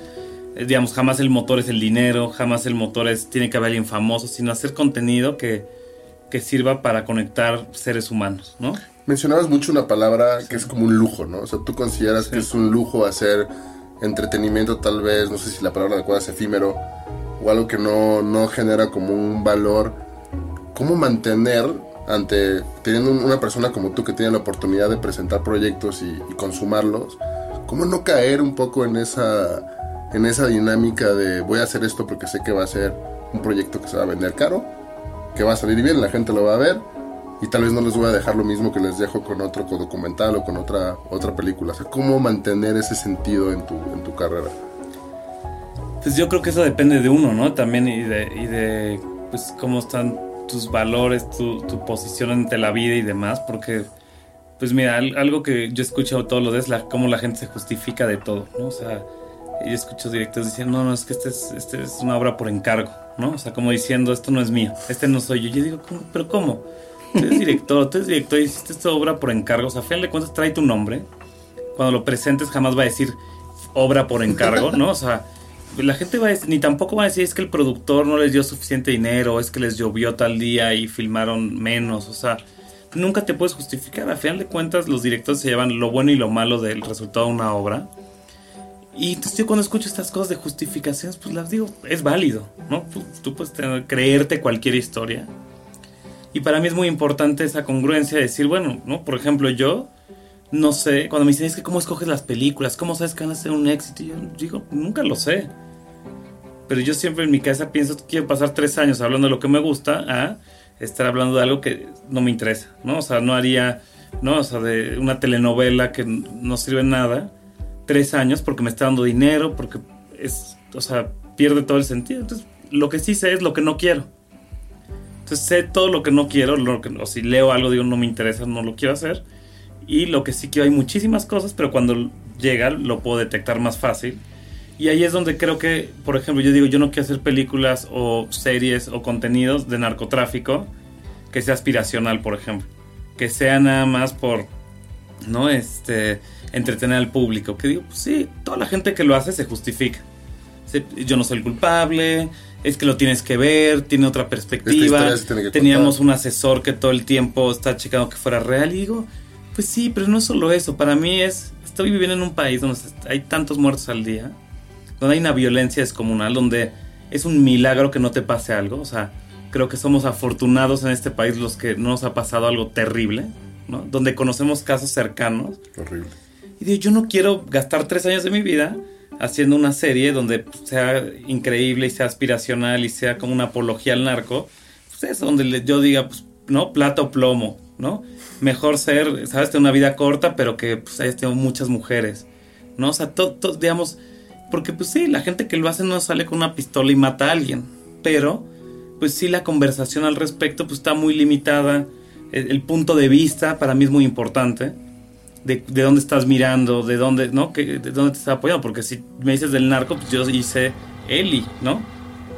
eh, digamos, jamás el motor es el dinero, jamás el motor es, tiene que haber alguien famoso, sino hacer contenido que, que sirva para conectar seres humanos, ¿no? Mencionabas mucho una palabra que es como un lujo, ¿no? O sea, tú consideras que es un lujo hacer entretenimiento tal vez, no sé si la palabra adecuada es efímero, o algo que no, no genera como un valor. ¿Cómo mantener ante teniendo una persona como tú que tiene la oportunidad de presentar proyectos y, consumarlos, ¿cómo no caer un poco en esa, en esa dinámica de voy a hacer esto porque sé que va a ser un proyecto que se va a vender caro, que va a salir bien, la gente lo va a ver y tal vez no les voy a dejar lo mismo que les dejo con otro documental o con otra, otra película? O sea, ¿cómo mantener ese sentido en tu, en tu carrera? Pues yo creo que eso depende de uno, ¿no? También y de, y de pues cómo están tus valores, tu, posición ante la vida y demás, porque, pues mira, algo que yo escucho todos los días es la, cómo la gente se justifica de todo, ¿no? O sea, yo escucho directos diciendo, no, no, es que este es, este es una obra por encargo, ¿no? O sea, como diciendo, esto no es mío, este no soy yo. Yo digo, ¿pero cómo? Tú eres director, tú eres director y hiciste esta obra por encargo, o sea, a fin de cuentas trae tu nombre. Cuando lo presentes jamás va a decir obra por encargo, ¿no? O sea, la gente va a decir, ni tampoco va a decir es que el productor no les dio suficiente dinero, es que les llovió tal día y filmaron menos, o sea, nunca te puedes justificar. A final de cuentas, los directores se llevan lo bueno y lo malo del resultado de una obra. Y entonces yo cuando escucho estas cosas de justificaciones, pues las digo, es válido, ¿no? Tú, puedes creerte cualquier historia. Y para mí es muy importante esa congruencia de decir, bueno, ¿no? Por ejemplo, yo no sé, cuando me dicen es que cómo escoges las películas, cómo sabes que van a ser un éxito, yo digo, nunca lo sé. Pero yo siempre en mi cabeza pienso, quiero pasar tres años hablando de lo que me gusta a estar hablando de algo que no me interesa, ¿no? O sea, no haría, ¿no? O sea, de una telenovela que no sirve nada, tres años porque me está dando dinero, porque es, o sea, pierde todo el sentido. Entonces, lo que sí sé es lo que no quiero. Entonces, sé todo lo que no quiero, lo que, o si leo algo, digo, no me interesa, no lo quiero hacer y lo que sí que hay muchísimas cosas, pero cuando llega lo puedo detectar más fácil. Y ahí es donde creo que, por ejemplo, yo digo, yo no quiero hacer películas o series o contenidos de narcotráfico que sea aspiracional, por ejemplo. Que sea nada más por, ¿no? Este, entretener al público. Que digo, pues sí, toda la gente que lo hace se justifica. yo no soy el culpable, es que lo tienes que ver, tiene otra perspectiva. tiene Teníamos contar. un asesor que todo el tiempo está checando que fuera real y digo, pues sí, pero no es solo eso, para mí es, estoy viviendo en un país donde hay tantos muertos al día, donde hay una violencia descomunal, donde es un milagro que no te pase algo, o sea, creo que somos afortunados en este país los que no nos ha pasado algo terrible, ¿no? Donde conocemos casos cercanos Horrible. y digo, yo no quiero gastar tres años de mi vida haciendo una serie donde sea increíble y sea aspiracional y sea como una apología al narco. Pues es donde yo diga, pues, ¿no? Plata o plomo, ¿no? Mejor ser, ¿sabes? Tener una vida corta, pero que pues hayas tenido muchas mujeres, ¿no? O sea, todo, digamos, porque pues sí, la gente que lo hace no sale con una pistola y mata a alguien, pero pues sí la conversación al respecto pues está muy limitada. El, el punto de vista para mí es muy importante de, de dónde estás mirando, de dónde, ¿no? Que, de dónde te está apoyando. Porque si me dices del narco, pues yo hice Eli, ¿no?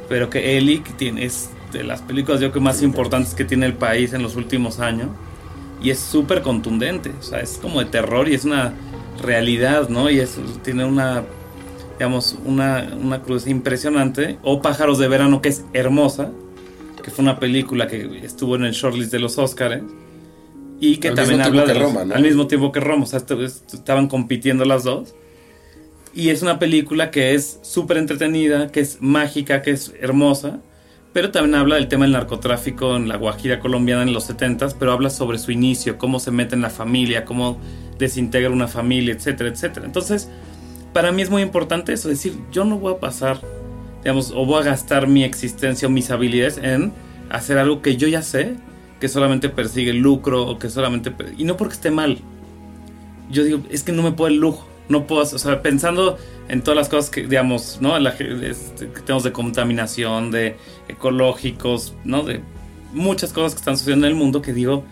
Pero que Eli que tiene, es de las películas yo creo que más importantes que tiene el país en los últimos años. Y es súper contundente. O sea, es como de terror y es una realidad, ¿no? Y es, tiene una, digamos, una, una cruz impresionante. O Pájaros de Verano, que es hermosa. Que fue una película que estuvo en el shortlist de los Oscars. Y que Al también habla de los- Roma, ¿no? al mismo tiempo que Roma, o sea, est- est- estaban compitiendo las dos. Y es una película que es súper entretenida, que es mágica, que es hermosa, pero también habla del tema del narcotráfico en la Guajira colombiana en los 70s, pero habla sobre su inicio, cómo se mete en la familia, cómo desintegra una familia, etcétera, etcétera. Entonces, para mí es muy importante eso, decir, yo no voy a pasar, digamos, o voy a gastar mi existencia o mis habilidades en hacer algo que yo ya sé, que solamente persigue el lucro o que solamente... Y no porque esté mal. Yo digo, es que no me puedo el lujo. No puedo, o sea, pensando en todas las cosas que, digamos, ¿no? La, este, que tenemos de contaminación, de ecológicos, ¿no? De muchas cosas que están sucediendo en el mundo que digo,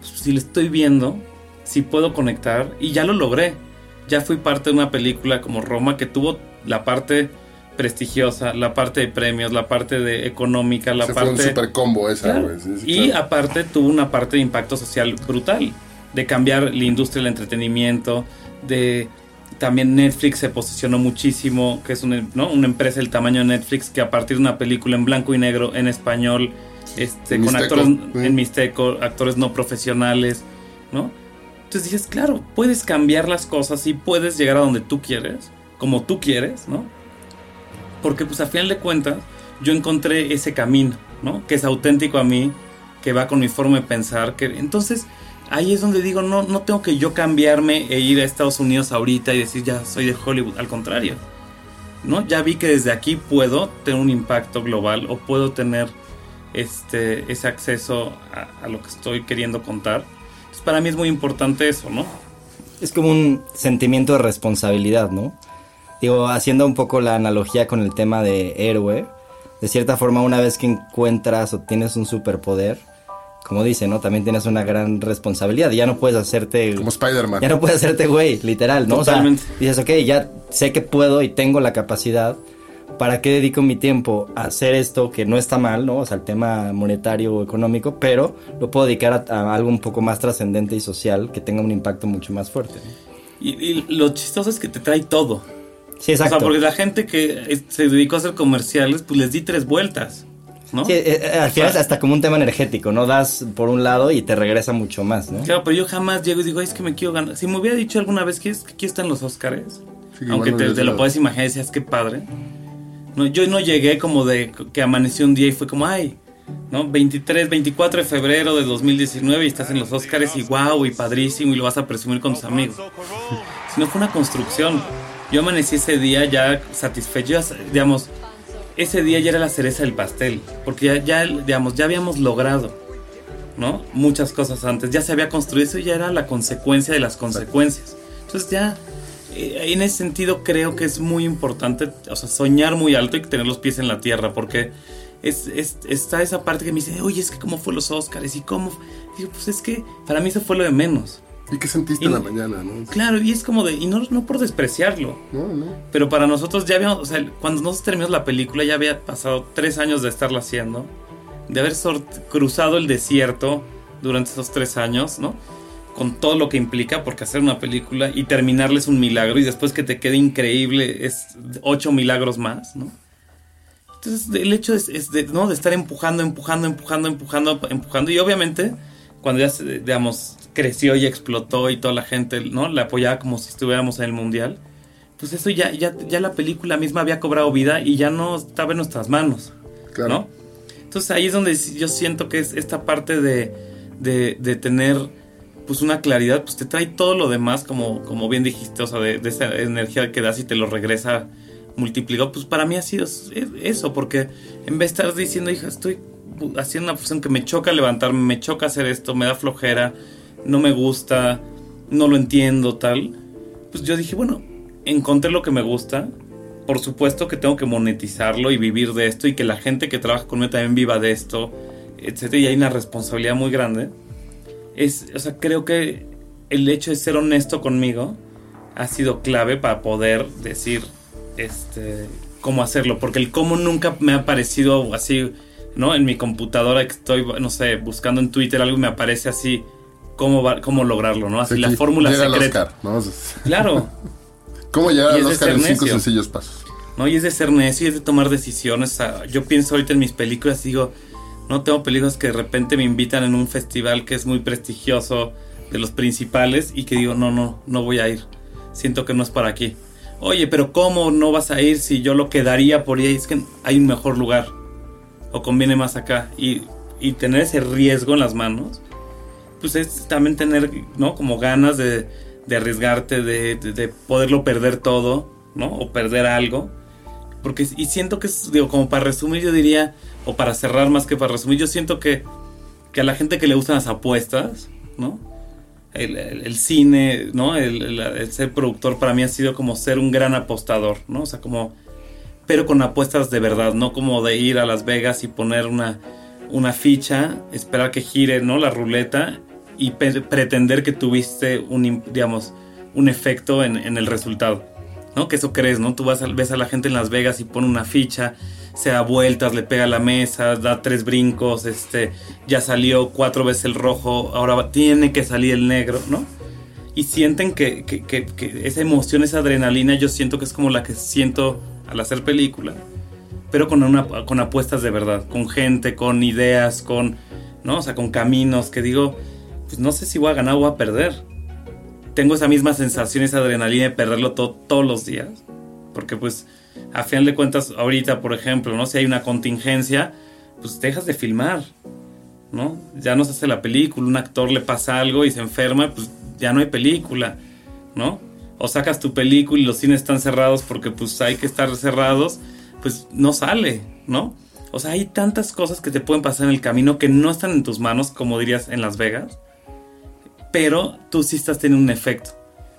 pues, si lo estoy viendo, si puedo conectar, y ya lo logré. Ya fui parte de una película como Roma que tuvo la parte prestigiosa, la parte de premios, la parte de económica, la Se fue un parte... super combo esa, Claro. güey. sí, sí, y claro. aparte tuvo una parte de impacto social brutal, de cambiar la industria del entretenimiento, de también Netflix se posicionó muchísimo, que es una, ¿no? una empresa del tamaño de Netflix que a partir de una película en blanco y negro en español, este, En con mixteco, actores en mixteco, actores no profesionales, ¿no? Entonces dices, claro, puedes cambiar las cosas y puedes llegar a donde tú quieres, como tú quieres, ¿no? Porque pues a final de cuentas yo encontré ese camino, ¿no? Que es auténtico a mí, que va con mi forma de pensar, que entonces ahí es donde digo, no, no tengo que yo cambiarme e ir a Estados Unidos ahorita y decir ya soy de Hollywood, al contrario, ¿no? Ya vi que desde aquí puedo tener un impacto global o puedo tener este, ese acceso a, lo que estoy queriendo contar. Entonces para mí es muy importante eso, ¿no? Es como un sentimiento de responsabilidad, ¿no? Digo, haciendo un poco la analogía con el tema de héroe, de cierta forma una vez que encuentras o tienes un superpoder, como dice, ¿no? También tienes una gran responsabilidad. Ya no puedes hacerte... Como Spider-Man. Ya no puedes hacerte güey, literal, ¿no? Totalmente. O sea, dices, ok, ya sé que puedo y tengo la capacidad. ¿Para qué dedico mi tiempo a hacer esto que no está mal, ¿no? O sea, el tema monetario o económico, pero lo puedo dedicar a, a algo un poco más trascendente y social que tenga un impacto mucho más fuerte. ¿no? Y, y lo chistoso es que te trae todo. Sí, exacto. O sea, porque la gente que se dedicó a hacer comerciales, pues les di tres vueltas, ¿no? Sí, eh, eh, al final es hasta como un tema energético, ¿no? Das por un lado y te regresa mucho más, ¿no? Claro, pero yo jamás llego y digo, "Ay, es que me quiero ganar. Si me hubiera dicho alguna vez que, es, que aquí están los Oscars, Sí, aunque igual no te, lo puedes imaginar, decías, qué padre. No, yo no llegué como de que amaneció un día y fue como, ay, ¿no? 23, 24 de febrero de 2019 y estás en los Oscars y wow, y padrísimo, y lo vas a presumir con tus amigos. Sino fue una construcción. Yo amanecí ese día ya satisfecho, ya, digamos, ese día ya era la cereza del pastel, porque ya, ya, digamos, ya habíamos logrado, ¿no? Muchas cosas antes, ya se había construido, eso ya era la consecuencia de las consecuencias. Entonces ya, eh, en ese sentido creo que es muy importante, o sea, soñar muy alto y tener los pies en la tierra, porque es, es- está esa parte que me dice, oye, es que cómo fue los Oscars y cómo... Digo, pues es que para mí eso fue lo de menos. ¿Y qué sentiste en la mañana, no? Claro, y es como de, y no, no por despreciarlo, No, no. pero para nosotros ya habíamos, o sea, cuando nosotros terminamos la película ya había pasado tres años de estarla haciendo, de haber cruzado el desierto durante esos tres años, ¿no? con todo lo que implica, porque hacer una película y terminarla es un milagro y después que te quede increíble es ocho milagros más, ¿no? Entonces el hecho es, de, ¿no? de estar empujando, empujando, empujando, empujando, empujando y obviamente cuando ya, digamos, creció y explotó y toda la gente, ¿no? Le apoyaba como si estuviéramos en el mundial. Pues eso ya, ya, ya la película misma había cobrado vida y ya no estaba en nuestras manos, claro. ¿no? Entonces ahí es donde yo siento que es esta parte de, de, de tener pues una claridad, pues te trae todo lo demás, como, como bien dijiste, o sea, de, de esa energía que das y te lo regresa multiplicado. Pues para mí ha sido eso, porque en vez de estar diciendo, hija, estoy haciendo una función que me choca levantarme, me choca hacer esto, me da flojera, no me gusta, no lo entiendo, tal. Pues yo dije, bueno, encontré lo que me gusta. Por supuesto que tengo que monetizarlo y vivir de esto y que la gente que trabaja conmigo también viva de esto, etc. Y hay una responsabilidad muy grande. Es, o sea, creo que el hecho de ser honesto conmigo ha sido clave para poder decir este cómo hacerlo, porque el cómo nunca me ha parecido así ¿no? En mi computadora que estoy, no sé, buscando en Twitter algo y me aparece así cómo, va, cómo lograrlo, ¿no? Así la fórmula secreta. Claro. <laughs> ¿Cómo llegar al Oscar en cinco sencillos pasos? No, y es de ser necio y es de tomar decisiones. yo pienso ahorita en mis películas y digo, no tengo películas que de repente me invitan en un festival que es muy prestigioso, de los principales, y que digo, no, no, no voy a ir. Siento que no es para aquí. Oye, pero ¿cómo no vas a ir si yo lo quedaría por ahí? Es que hay un mejor lugar o conviene más acá y, y tener ese riesgo en las manos, pues es también tener, ¿no? Como ganas de, de arriesgarte, de, de, poderlo perder todo, ¿no? O perder algo. Porque, y siento que es, digo, como para resumir, yo diría, o para cerrar más que para resumir, yo siento que, que a la gente que le gustan las apuestas, ¿no? El, el, cine, ¿no? El, el, ser productor para mí ha sido como ser un gran apostador, ¿no? O sea, como pero con apuestas de verdad, no como de ir a Las Vegas y poner una, una ficha, esperar que gire ¿no? la ruleta y pretender que tuviste un, digamos, un efecto en, en, el resultado. ¿no? Que eso crees, ¿no? Tú vas a, ves a la gente en Las Vegas y pone una ficha, se da vueltas, le pega a la mesa, da tres brincos, este, ya salió cuatro veces el rojo, ahora tiene que salir el negro, ¿no? Y sienten que, que, que, que esa emoción, esa adrenalina, yo siento que es como la que siento al hacer película, pero con, una, con apuestas de verdad, con gente, con ideas, con, ¿no? O sea, con caminos que digo, pues no sé si voy a ganar o voy a perder. Tengo esa misma sensación, esa adrenalina de perderlo todos los días, porque pues a final de cuentas ahorita, por ejemplo, ¿no? Si hay una contingencia, pues dejas de filmar, ¿no? Ya no se hace la película, un actor le pasa algo y se enferma, pues ya no hay película, ¿no? O sacas tu película y los cines están cerrados porque pues hay que estar cerrados, pues no sale, ¿no? O sea, hay tantas cosas que te pueden pasar en el camino que no están en tus manos, como dirías en Las Vegas, pero tú sí estás teniendo un efecto.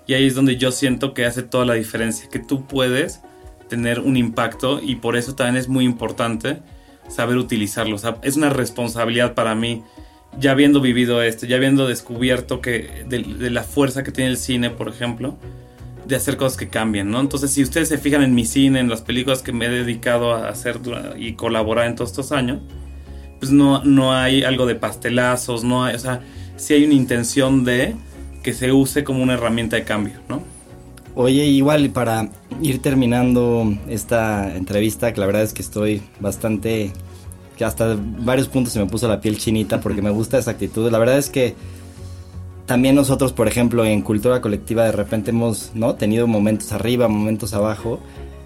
Y ahí es donde yo siento que hace toda la diferencia, que tú puedes tener un impacto y por eso también es muy importante saber utilizarlo. O sea, es una responsabilidad para mí, ya habiendo vivido esto, ya habiendo descubierto que de, de la fuerza que tiene el cine, por ejemplo, de hacer cosas que cambien, ¿no? Entonces, si ustedes se fijan en mi cine, en las películas que me he dedicado a hacer y colaborar en todos estos años, pues no, no hay algo de pastelazos, no hay, o sea, sí hay una intención de que se use como una herramienta de cambio, ¿no? Oye, igual para ir terminando esta entrevista, que la verdad es que estoy bastante, que hasta varios puntos se me puso la piel chinita porque me gusta esa actitud. La verdad es que también nosotros, por ejemplo, en cultura colectiva de repente hemos ¿no? tenido momentos arriba, momentos abajo.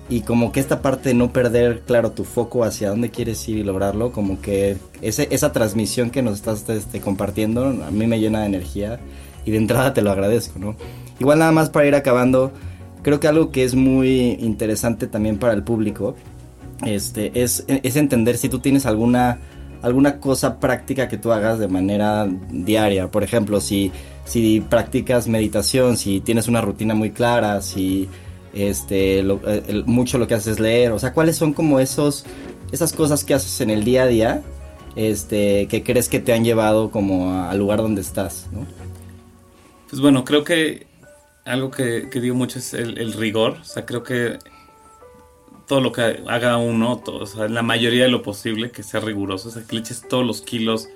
Y como que esta parte de no perder, claro, tu foco hacia dónde quieres ir y lograrlo, como que ese, esa transmisión que nos estás este, compartiendo a mí me llena de energía y de entrada te lo agradezco, ¿no? Igual nada más para ir acabando, creo que algo que es muy interesante también para el público este, es, es entender si tú tienes alguna, alguna cosa práctica que tú hagas de manera diaria. Por ejemplo, si si practicas meditación, si tienes una rutina muy clara, si este eh, mucho lo que haces es leer, o sea, cuáles son como esos esas cosas que haces en el día a día, este, que crees que te han llevado como al lugar donde estás, ¿no? Pues bueno, creo que algo que, digo mucho es el, rigor, o sea, creo que todo lo que haga uno, o sea, la mayoría de lo posible, que sea riguroso, o sea, que le eches todos los kilos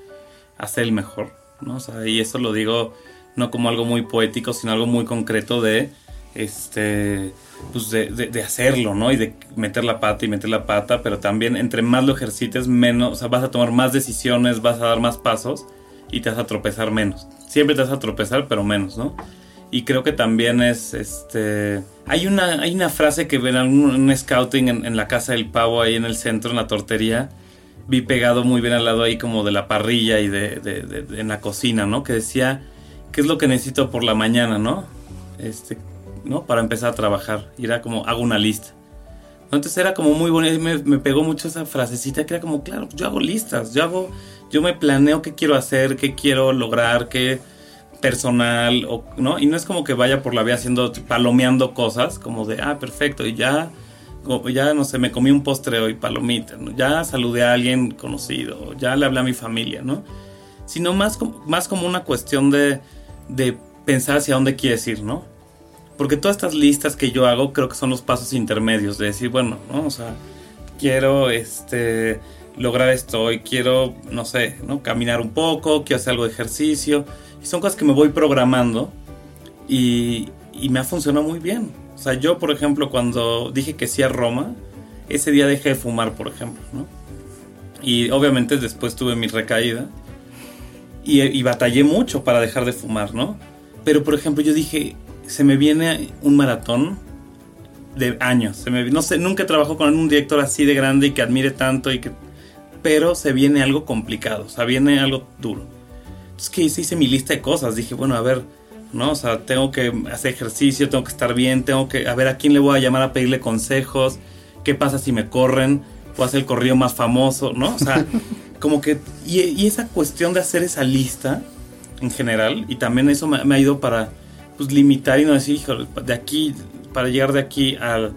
a ser el mejor, ¿no? O sea, y eso lo digo no como algo muy poético, sino algo muy concreto de, este, pues de, de, hacerlo, ¿no? Y de meter la pata y meter la pata, pero también entre más lo ejercites, menos, o sea, vas a tomar más decisiones, vas a dar más pasos y te vas a tropezar menos. Siempre te vas a tropezar, pero menos, ¿no? Y creo que también es, este, hay una, hay una frase que en un, scouting en, la casa del pavo, ahí en el centro, en la tortería, vi pegado muy bien al lado ahí como de la parrilla y de, de, en la cocina, ¿no? Que decía, ¿qué es lo que necesito por la mañana, ¿no? Este, ¿no? Para empezar a trabajar. Y era como, hago una lista. Entonces era como muy bonito, me, me pegó mucho esa frasecita que era como, claro, yo hago listas, yo hago, yo me planeo qué quiero hacer, qué quiero lograr, qué personal, o, ¿no? Y no es como que vaya por la vía haciendo, palomeando cosas, como de, ah, perfecto, y ya, ya no sé, me comí un postre hoy, palomita, ¿no? ya saludé a alguien conocido, ya le hablé a mi familia, ¿no? Sino más, más como una cuestión de, de pensar hacia dónde quieres ir, ¿no? Porque todas estas listas que yo hago creo que son los pasos intermedios, de decir, bueno, ¿no? O sea, quiero, este lograr esto y quiero, no sé, ¿no? caminar un poco, quiero hacer algo de ejercicio son cosas que me voy programando y, me ha funcionado muy bien. O sea, yo, por ejemplo, cuando dije que sí a Roma, ese día dejé de fumar, por ejemplo, ¿no? Y obviamente después tuve mi recaída y, batallé mucho para dejar de fumar, ¿no? Pero, por ejemplo, yo dije, se me viene un maratón de años. Se me, no sé, nunca trabajo con un director así de grande y que admire tanto y que... Pero se viene algo complicado, o sea, viene algo duro. Es que hice mi lista de cosas. Dije, bueno, a ver, ¿no? O sea, tengo que hacer ejercicio, tengo que estar bien, tengo que, a ver, ¿a quién le voy a llamar a pedirle consejos? ¿Qué pasa si me corren? ¿Puedo hacer el corrido más famoso? ¿No? O sea, <laughs> como que, y, esa cuestión de hacer esa lista en general, y también eso me, ha ido para, pues, limitar y no decir, hijo, de aquí, para llegar de aquí a,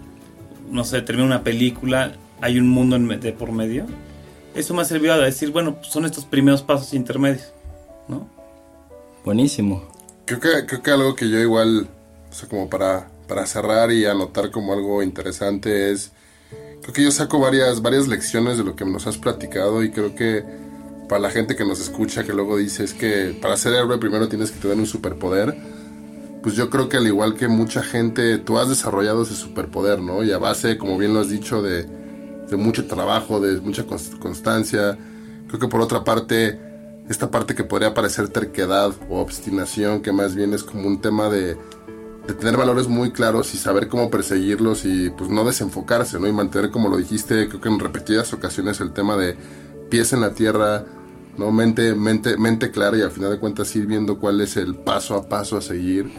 no sé, terminar una película, hay un mundo de por medio. Eso me ha servido a decir, bueno, pues, son estos primeros pasos intermedios. ¿no? Buenísimo. Creo que, creo que algo que yo igual, o sea, como para, para cerrar y anotar como algo interesante es, creo que yo saco varias, varias lecciones de lo que nos has platicado y creo que para la gente que nos escucha que luego dice es que para ser héroe primero tienes que tener un superpoder, pues yo creo que al igual que mucha gente, tú has desarrollado ese superpoder, ¿no? Y a base, como bien lo has dicho, de, de mucho trabajo, de mucha constancia, creo que por otra parte esta parte que podría parecer terquedad o obstinación, que más bien es como un tema de, tener valores muy claros y saber cómo perseguirlos y pues no desenfocarse, ¿no? Y mantener, como lo dijiste, creo que en repetidas ocasiones el tema de pies en la tierra, ¿no? Mente, mente, mente clara y al final de cuentas ir viendo cuál es el paso a paso a seguir.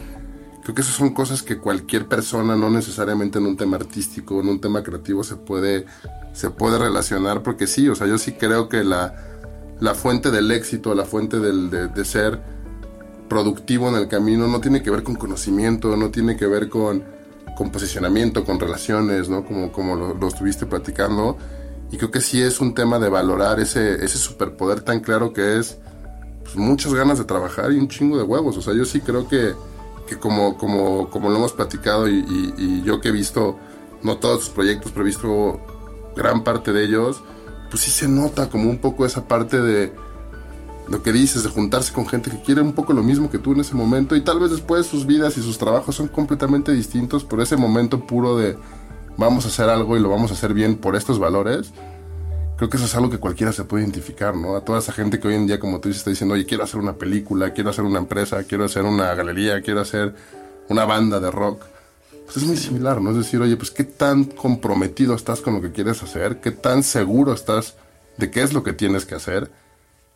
Creo que esas son cosas que cualquier persona, no necesariamente en un tema artístico, en un tema creativo, se puede, se puede relacionar, porque sí, o sea, yo sí creo que la, la fuente del éxito, la fuente del, de, ser productivo en el camino no tiene que ver con conocimiento, no tiene que ver con, con posicionamiento, con relaciones, ¿no? Como, como lo, estuviste platicando. Y creo que sí es un tema de valorar ese, ese superpoder tan claro que es pues, muchas ganas de trabajar y un chingo de huevos. O sea, yo sí creo que, que como, como, como lo hemos platicado y, y yo que he visto, no todos tus proyectos, pero he visto gran parte de ellos, pues sí se nota como un poco esa parte de lo que dices, de juntarse con gente que quiere un poco lo mismo que tú en ese momento y tal vez después sus vidas y sus trabajos son completamente distintos, pero ese momento puro de vamos a hacer algo y lo vamos a hacer bien por estos valores, creo que eso es algo que cualquiera se puede identificar, ¿no? A toda esa gente que hoy en día, como tú dices, está diciendo, oye, quiero hacer una película, quiero hacer una empresa, quiero hacer una galería, quiero hacer una banda de rock pues es muy similar, ¿no? Es decir, oye, pues qué tan comprometido estás con lo que quieres hacer, qué tan seguro estás de qué es lo que tienes que hacer,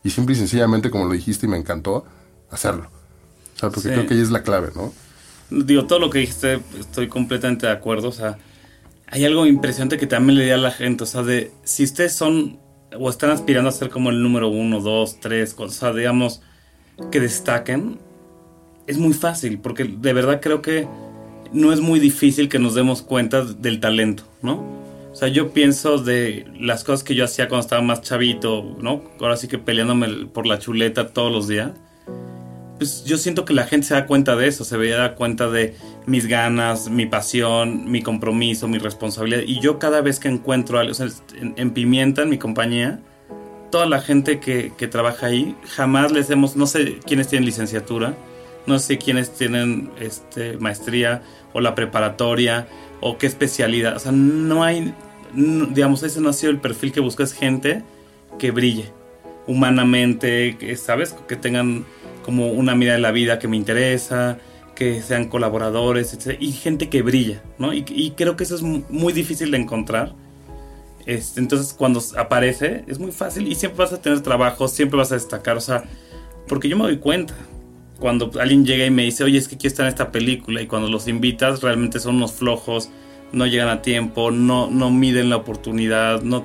y simple y sencillamente, como lo dijiste y me encantó, hacerlo. O sea, porque creo que ahí es la clave, ¿no? Digo, todo lo que dijiste, estoy completamente de acuerdo, o sea, hay algo impresionante que también le di a la gente, o sea, de si ustedes son o están aspirando a ser como el número uno, dos, tres, o sea, digamos, que destaquen, es muy fácil, porque de verdad creo que no es muy difícil que nos demos cuenta del talento, ¿no? O sea, yo pienso de las cosas que yo hacía cuando estaba más chavito, ¿no? Ahora sí que peleándome por la chuleta todos los días. Pues yo siento que la gente se da cuenta de eso, se da cuenta de mis ganas, mi pasión, mi compromiso, mi responsabilidad. Y yo cada vez que encuentro algo, o sea, en, Pimienta, en mi compañía, toda la gente que, que trabaja ahí, jamás les hemos, no sé quiénes tienen licenciatura, no sé quiénes tienen este, maestría o la preparatoria o qué especialidad. O sea, no hay, digamos, ese no ha sido el perfil que busco, es gente que brille humanamente, que, ¿sabes? Que tengan como una mirada de la vida que me interesa, que sean colaboradores, etc. Y gente que brilla, ¿no? Y, creo que eso es muy difícil de encontrar. Este, entonces, cuando aparece, es muy fácil y siempre vas a tener trabajo, siempre vas a destacar, o sea, porque yo me doy cuenta. Cuando alguien llega y me dice, oye, es que quiero estar en esta película, y cuando los invitas, realmente son unos flojos, no llegan a tiempo, no, no miden la oportunidad, no,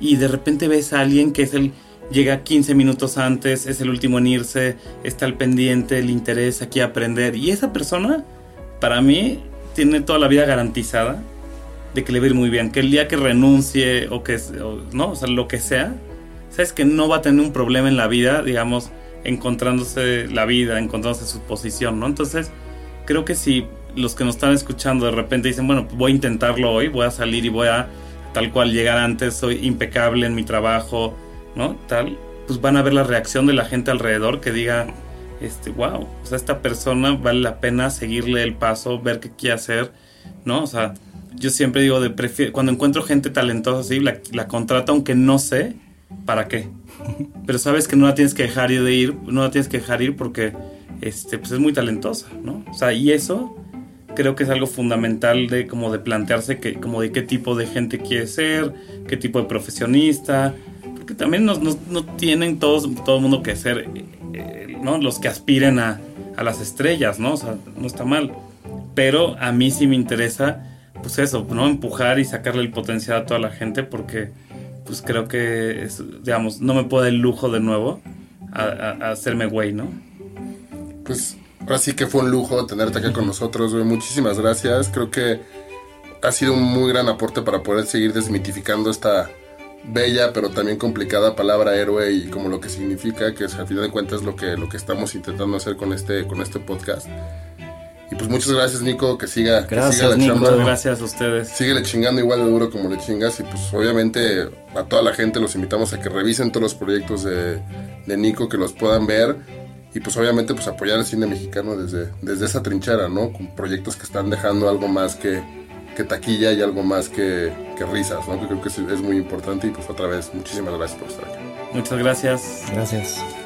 y de repente ves a alguien que es el llega 15 minutos antes, es el último en irse, está al pendiente, le interesa, aquí aprender. Y esa persona, para mí, tiene toda la vida garantizada de que le va a ir muy bien. Que el día que renuncie o que, no, o sea, lo que sea, sabes que no va a tener un problema en la vida, digamos, encontrándose la vida, encontrándose su posición, ¿no? Entonces, creo que si los que nos están escuchando de repente dicen, bueno, voy a intentarlo hoy, voy a salir y voy a tal cual llegar antes, soy impecable en mi trabajo, ¿no? Tal, pues van a ver la reacción de la gente alrededor que diga, este, wow, o sea, esta persona vale la pena seguirle el paso, ver qué quiere hacer, ¿no? O sea, yo siempre digo, de cuando encuentro gente talentosa así, la, la contrato aunque no sé para qué. Pero sabes que no la tienes que dejar de ir, no la tienes que dejar ir porque este, pues es muy talentosa, ¿no? O sea, y eso creo que es algo fundamental de como de plantearse que, como de qué tipo de gente quiere ser, qué tipo de profesionista, porque también no, tienen todos, todo el mundo que ser, eh, ¿no? Los que aspiren a, a, las estrellas, ¿no? O sea, no está mal. Pero a mí sí me interesa, pues eso, ¿no? Empujar y sacarle el potencial a toda la gente porque, pues creo que, digamos, no me puedo dar el lujo de nuevo a, a hacerme güey, ¿no? Pues Ahora sí que fue un lujo tenerte acá con nosotros, güey. Muchísimas gracias. Creo que ha sido un muy gran aporte para poder seguir desmitificando esta bella pero también complicada palabra héroe y como lo que significa, que es, al final de cuentas lo que, lo que estamos intentando hacer con este, con este podcast. Y pues muchas gracias Nico, que siga, gracias, que siga Nico, Gracias a ustedes. Síguele chingando igual de duro como le chingas y pues obviamente a toda la gente los invitamos a que revisen todos los proyectos de, de Nico, que los puedan ver y pues obviamente pues apoyar el cine mexicano desde, desde esa trinchera, ¿no? Con proyectos que están dejando algo más que, que taquilla y algo más que, que risas, ¿no? Que creo que es, es muy importante y pues otra vez muchísimas gracias por estar aquí. Muchas gracias. Gracias.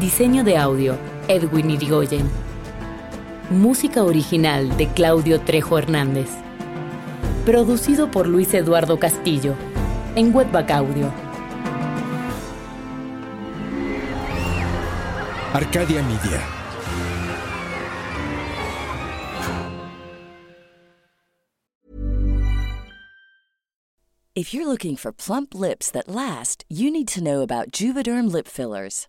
Diseño de audio, Edwin Irigoyen. Música original de Claudio Trejo Hernández. Producido por Luis Eduardo Castillo, en Webback Audio. Arcadia Media. If you're looking for plump lips that last, you need to know about Juvederm lip fillers.